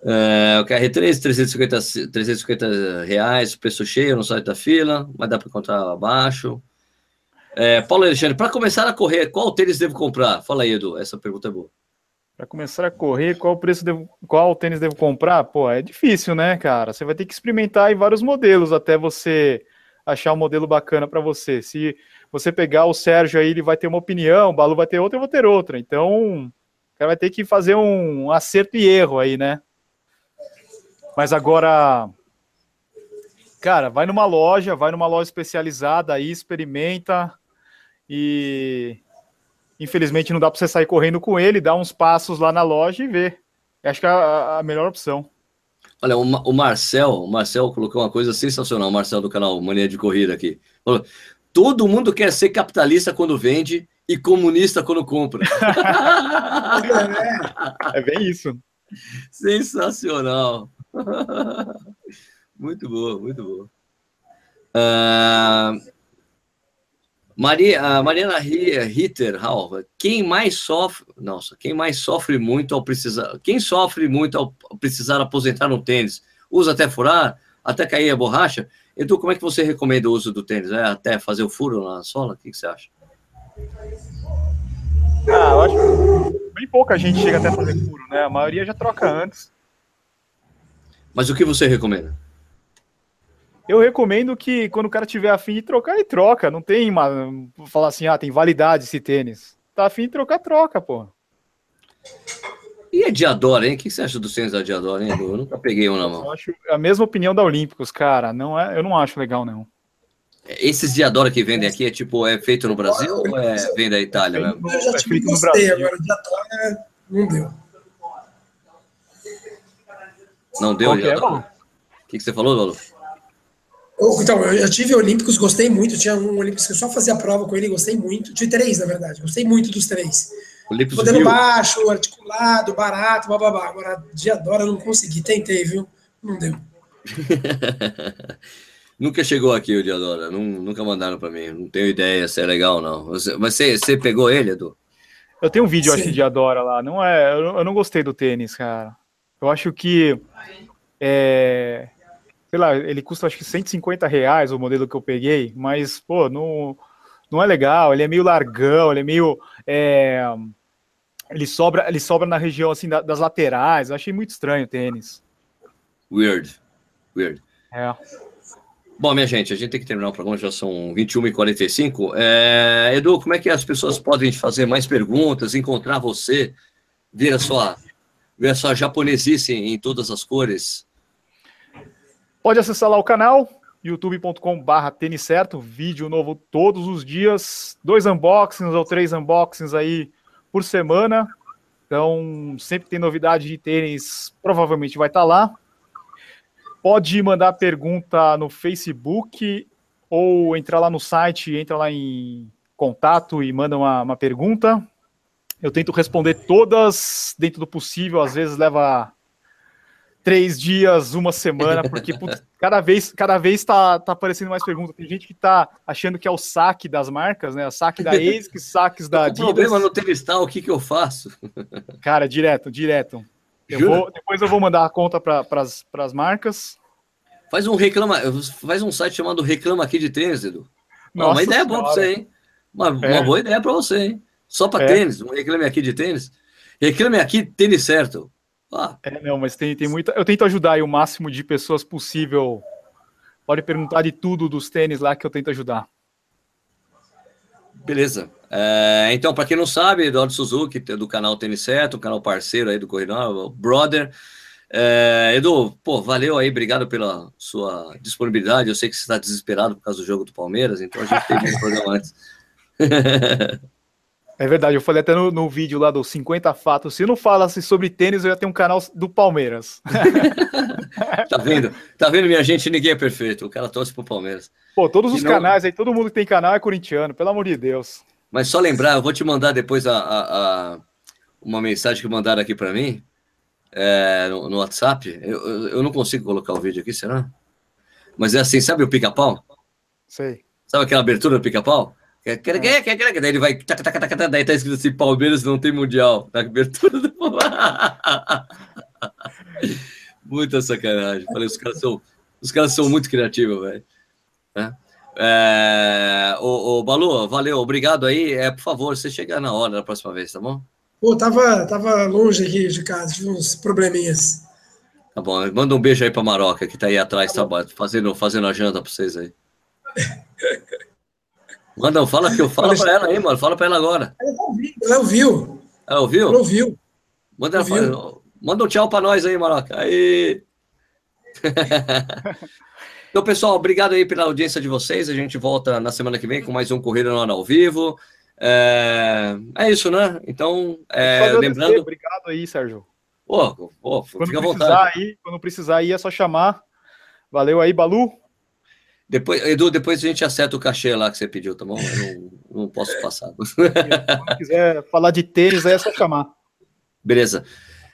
É, o KR3, 350, 350 reais, preço cheio no site da fila, mas dá para encontrar abaixo. É, Paulo Alexandre, para começar a correr, qual tênis devo comprar? Fala aí, Edu, essa pergunta é boa. Para começar a correr, qual preço devo, qual tênis devo comprar? Pô, é difícil, né, cara? Você vai ter que experimentar em vários modelos até você achar um modelo bacana para você. Se você pegar o Sérgio aí, ele vai ter uma opinião, o Balu vai ter outra, eu vou ter outra. Então, o cara vai ter que fazer um acerto e erro aí, né? Mas agora, cara, vai numa loja, vai numa loja especializada aí, experimenta e infelizmente não dá para você sair correndo com ele, dá uns passos lá na loja e ver. Acho que é a, a melhor opção. Olha, o, Marcel, o Marcel colocou uma coisa sensacional, o Marcel do canal Mania de Corrida aqui. Falou, todo mundo quer ser capitalista quando vende e comunista quando compra. é, é bem isso. Sensacional. muito boa, muito boa. Uh, Maria, uh, Mariana Ritter, quem mais sofre, nossa, quem mais sofre muito ao precisar, quem sofre muito ao precisar aposentar no tênis, usa até furar, até cair a borracha. Edu, como é que você recomenda o uso do tênis? É até fazer o furo na sola? O que, que você acha? Ah, eu acho que bem pouca gente chega até fazer furo, né? A maioria já troca antes. Mas o que você recomenda? Eu recomendo que quando o cara tiver afim de trocar, ele troca. Não tem uma. Falar assim, ah, tem validade esse tênis. Tá afim de trocar, troca, pô. E a Diadora, hein? O que você acha dos tênis da Diadora, hein? Eu nunca peguei um na mão. Eu acho a mesma opinião da Olímpicos, cara. Não é, eu não acho legal, não. Esses Diadora que vendem aqui é tipo, é feito no Brasil ou é vem da Itália é mesmo? Eu já tive é Brasil. agora Diadora não deu. Não deu, já. O que, que você falou, Lolo? Então, eu tive Olímpicos, gostei muito. Tinha um Olímpicos que eu só fazia prova com ele, gostei muito. Tive três, na verdade. Gostei muito dos três. Olímpicos Modelo Rio. baixo, articulado, barato, bababá. Agora, Diadora eu não consegui. Tentei, viu? Não deu. nunca chegou aqui o Diadora. Nunca mandaram para mim. Não tenho ideia se é legal ou não. Você, você, você pegou ele, Edu? Eu tenho um vídeo, Sim. acho, de Diadora lá. Não é, eu não gostei do tênis, cara. Eu acho que. É, sei lá, ele custa acho que 150 reais o modelo que eu peguei, mas, pô, não, não é legal. Ele é meio largão, ele é meio. É, ele, sobra, ele sobra na região assim da, das laterais. Eu achei muito estranho o tênis. Weird. Weird. É. Bom, minha gente, a gente tem que terminar o programa, já são 21h45. É, Edu, como é que as pessoas podem fazer mais perguntas, encontrar você, ver a sua ver essa japonesice em todas as cores? Pode acessar lá o canal, youtube.com/barra tênis certo, vídeo novo todos os dias, dois unboxings ou três unboxings aí por semana. Então, sempre tem novidade de tênis, provavelmente vai estar tá lá. Pode mandar pergunta no Facebook ou entrar lá no site, entra lá em contato e manda uma, uma pergunta. Eu tento responder todas dentro do possível, às vezes leva três dias, uma semana, porque putz, cada vez cada vez tá, tá aparecendo mais perguntas. Tem gente que tá achando que é o saque das marcas, né? O saque da ASICS, saques da Adidas. O problema no Tevistal, o que que eu faço? Cara, direto, direto. Eu vou, depois eu vou mandar a conta para as marcas. Faz um reclama, faz um site chamado Reclama aqui de tênis, Edu. Nossa uma ideia boa para você, hein? Uma, é. uma boa ideia para você, hein? Só para é. tênis, um reclame aqui de tênis. Reclame aqui, tênis certo. Ah. É, não, mas tem, tem muita. Eu tento ajudar aí o máximo de pessoas possível. Pode perguntar de tudo dos tênis lá que eu tento ajudar. Beleza. É, então, para quem não sabe, Eduardo Suzuki, do canal Tênis Certo, canal parceiro aí do Corridão, Brother. É, Edu, pô, valeu aí, obrigado pela sua disponibilidade. Eu sei que você está desesperado por causa do jogo do Palmeiras, então a gente teve um programa antes. É verdade, eu falei até no, no, vídeo lá dos 50 fatos. Se eu não falasse sobre tênis, eu ia ter um canal do Palmeiras. tá vendo? Tá vendo, minha gente? Ninguém é perfeito. O cara torce pro Palmeiras. Pô, todos os não... canais aí, todo mundo que tem canal é corintiano, pelo amor de Deus. Mas só lembrar, eu vou te mandar depois a, a, a uma mensagem que mandaram aqui para mim é, no, no, WhatsApp. Eu, eu não consigo colocar o vídeo aqui, será? Mas é assim, sabe o pica-pau? Sei. Sabe aquela abertura do pica-pau? Daí ele vai. Daí tá escrito assim: Palmeiras não tem mundial. Na abertura do. Muita sacanagem. Falei, os caras são, os caras são muito criativos, velho. É. É, ô, ô, Balu, valeu, obrigado aí. É, por favor, você chega na hora da próxima vez, tá bom? Pô, tava, tava longe aqui de casa, tive uns probleminhas. Tá bom, manda um beijo aí pra Maroca, que tá aí atrás, tá fazendo, fazendo a janta pra vocês aí. Manda, fala que eu falo para ela aí, mano. Fala para ela agora. Ela ouviu. Ela ouviu? Ela ouviu. Manda, ouviu. manda um tchau para nós aí, Maroca. Aí. então, pessoal, obrigado aí pela audiência de vocês. A gente volta na semana que vem com mais um Corrida no Ano ao Vivo. É, é isso, né? Então, é, lembrando. Obrigado aí, Sérgio. Pô, pô, quando fica à vontade. Aí, quando precisar aí, é só chamar. Valeu aí, Balu. Depois, Edu, depois a gente acerta o cachê lá que você pediu, tá bom? Eu não, não posso passar. Se quiser falar de tênis, aí é só chamar. Beleza.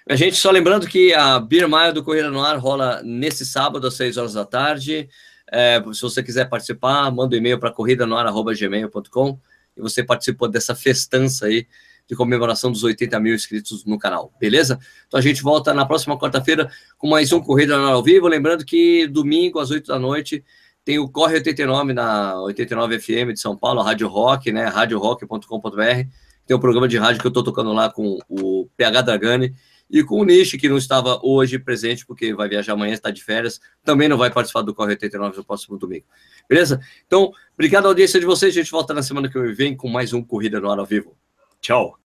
A gente só lembrando que a Beer Mile do Corrida no Ar rola nesse sábado às 6 horas da tarde. É, se você quiser participar, manda um e-mail para corridanoar.gmail.com e você participou dessa festança aí de comemoração dos 80 mil inscritos no canal, beleza? Então a gente volta na próxima quarta-feira com mais um Corrida no Ar ao vivo. Lembrando que domingo às 8 da noite tem o Corre 89 na 89 FM de São Paulo, a Rádio Rock, né? radiorock.com.br. Tem um programa de rádio que eu estou tocando lá com o PH Dragani e com o Nish, que não estava hoje presente, porque vai viajar amanhã, está de férias, também não vai participar do Corre 89 no próximo domingo. Beleza? Então, obrigado à audiência de vocês. A gente volta na semana que vem com mais um Corrida no Ar ao Vivo. Tchau!